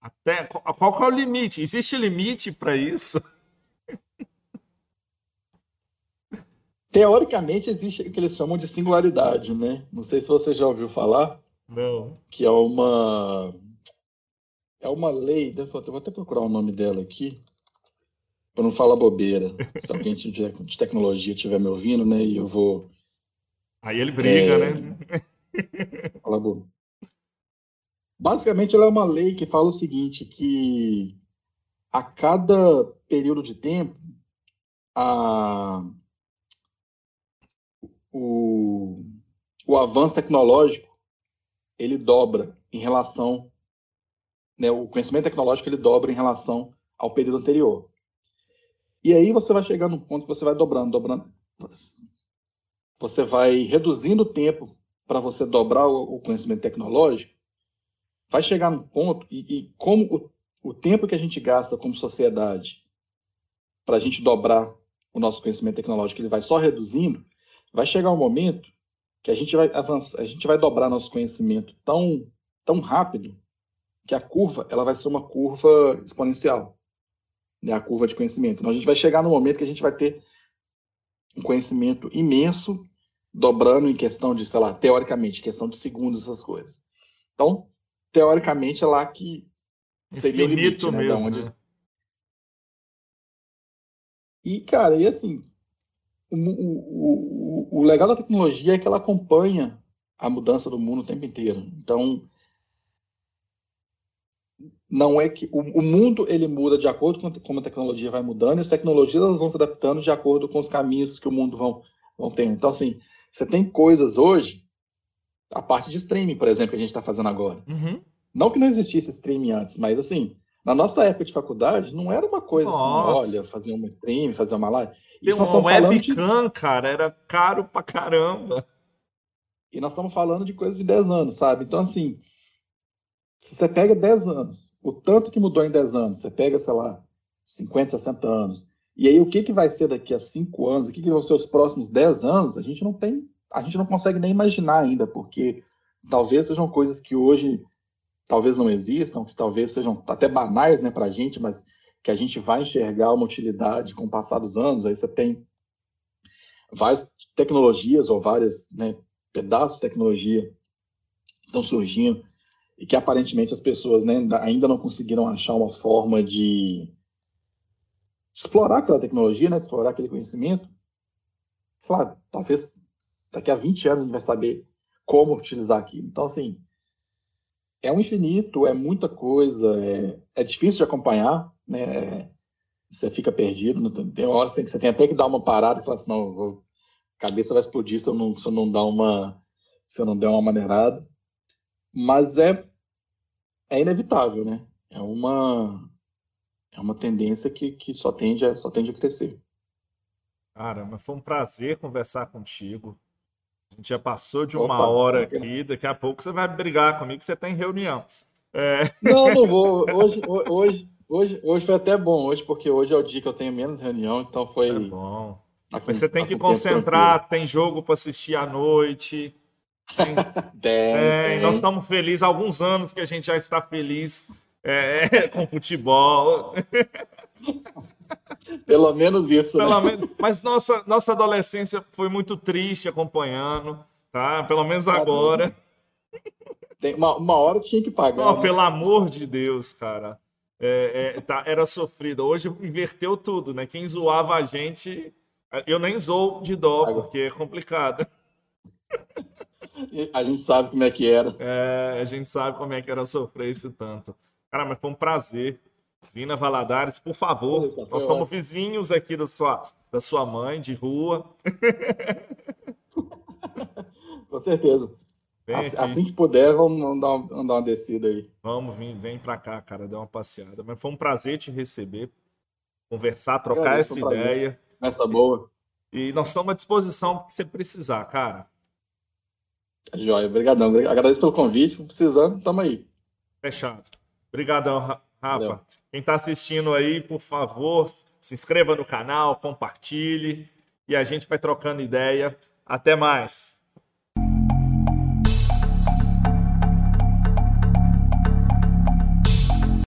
Até qual, qual é o limite? Existe limite para isso? [laughs] Teoricamente existe o que eles chamam de singularidade, né? Não sei se você já ouviu falar. Não. Que é uma é uma lei, eu vou até procurar o nome dela aqui, para não falar bobeira. Se alguém de tecnologia estiver me ouvindo, né, e eu vou. Aí ele briga, é... né? Fala bobeira. Basicamente, ela é uma lei que fala o seguinte, que a cada período de tempo, a, o, o avanço tecnológico ele dobra em relação, né, o conhecimento tecnológico ele dobra em relação ao período anterior. E aí você vai chegar num ponto que você vai dobrando, dobrando, você vai reduzindo o tempo para você dobrar o, conhecimento tecnológico, vai chegar num ponto e, e como o, o tempo que a gente gasta como sociedade para a gente dobrar o nosso conhecimento tecnológico, ele vai só reduzindo, vai chegar um momento que a gente vai avançar, a gente vai dobrar nosso conhecimento tão, tão rápido que a curva ela vai ser uma curva exponencial, né? A curva de conhecimento. Então a gente vai chegar no momento que a gente vai ter um conhecimento imenso dobrando em questão de, sei lá, teoricamente, questão de segundos essas coisas. Então, teoricamente é lá que seria Infinito o limite, né? Mesmo, onde... né? E, cara, e assim, o, o, o, legal da tecnologia é que ela acompanha a mudança do mundo o tempo inteiro. Então, não é que o, o mundo ele muda de acordo com como a tecnologia vai mudando, e as tecnologias elas vão se adaptando de acordo com os caminhos que o mundo vão, vão tendo. Então, assim, você tem coisas hoje, a parte de streaming, por exemplo, que a gente está fazendo agora. Uhum. Não que não existisse streaming antes, mas assim, na nossa época de faculdade, não era uma coisa Nossa. assim, olha, fazer uma stream, fazer uma live. Tem uma webcam, de... cara, era caro pra caramba. E nós estamos falando de coisa de 10 anos, sabe? Então, assim, se você pega 10 anos, o tanto que mudou em 10 anos, você pega, sei lá, 50, 60 anos, e aí o que, que vai ser daqui a 5 anos, o que, que vão ser os próximos 10 anos, a gente não tem, a gente não consegue nem imaginar ainda, porque talvez sejam coisas que hoje talvez não existam, que talvez sejam até banais né, para a gente, mas que a gente vai enxergar uma utilidade com o passar dos anos. Aí você tem várias tecnologias ou vários né, pedaços de tecnologia que estão surgindo e que aparentemente as pessoas né, ainda não conseguiram achar uma forma de explorar aquela tecnologia, né, de explorar aquele conhecimento. Claro, talvez daqui a 20 anos a gente vai saber como utilizar aquilo. Então, assim, é um infinito, é muita coisa, é, é difícil de acompanhar, né? Você fica perdido, tem horas que você tem até que dar uma parada e falar assim, não, a cabeça vai explodir se eu não, se eu não dar uma, se eu não der uma maneirada. Mas é, é inevitável, né? É uma, é uma tendência que, que só, tende a, só tende a crescer. Cara, mas foi um prazer conversar contigo. A gente já passou de uma Opa, hora aqui, daqui a pouco você vai brigar comigo, você está em reunião. É... Não, não vou. [laughs] Hoje, hoje, hoje, hoje foi até bom, hoje, porque hoje é o dia que eu tenho menos reunião, então foi. É bom. Mas você tem que concentrar, tem jogo para assistir à noite. Tem... [laughs] tem, é. Nós estamos felizes, há alguns anos que a gente já está feliz é, [laughs] com futebol. [laughs] Pelo menos isso. Pelo né? menos... Mas nossa, nossa adolescência foi muito triste acompanhando, tá? Pelo menos tá agora. Tem uma, uma hora tinha que pagar. Oh, né? Pelo amor de Deus, cara. É, é, tá, era sofrido. Hoje inverteu tudo, né? Quem zoava a gente. Eu nem zoo de dó, porque é complicado. A gente sabe como é que era. É, a gente sabe como é que era sofrer esse tanto. Cara, mas foi um prazer Vina Valadares, por favor. nós somos vizinhos aqui da sua, da sua mãe, de rua. [laughs] Com certeza. Assim, assim, que puder, vamos dar, uma, vamos dar uma descida aí. Vamos, vem, vem para cá, cara, dar uma passeada. Mas foi um prazer te receber, conversar, trocar essa um ideia. Essa boa. E nós estamos à disposição que você precisar, cara. Joia, obrigadão. Agradeço pelo convite. Precisando, estamos aí. Fechado. Obrigadão, Rafa. Valeu. Quem está assistindo aí, por favor, se inscreva no canal, compartilhe e a gente vai trocando ideia. Até mais.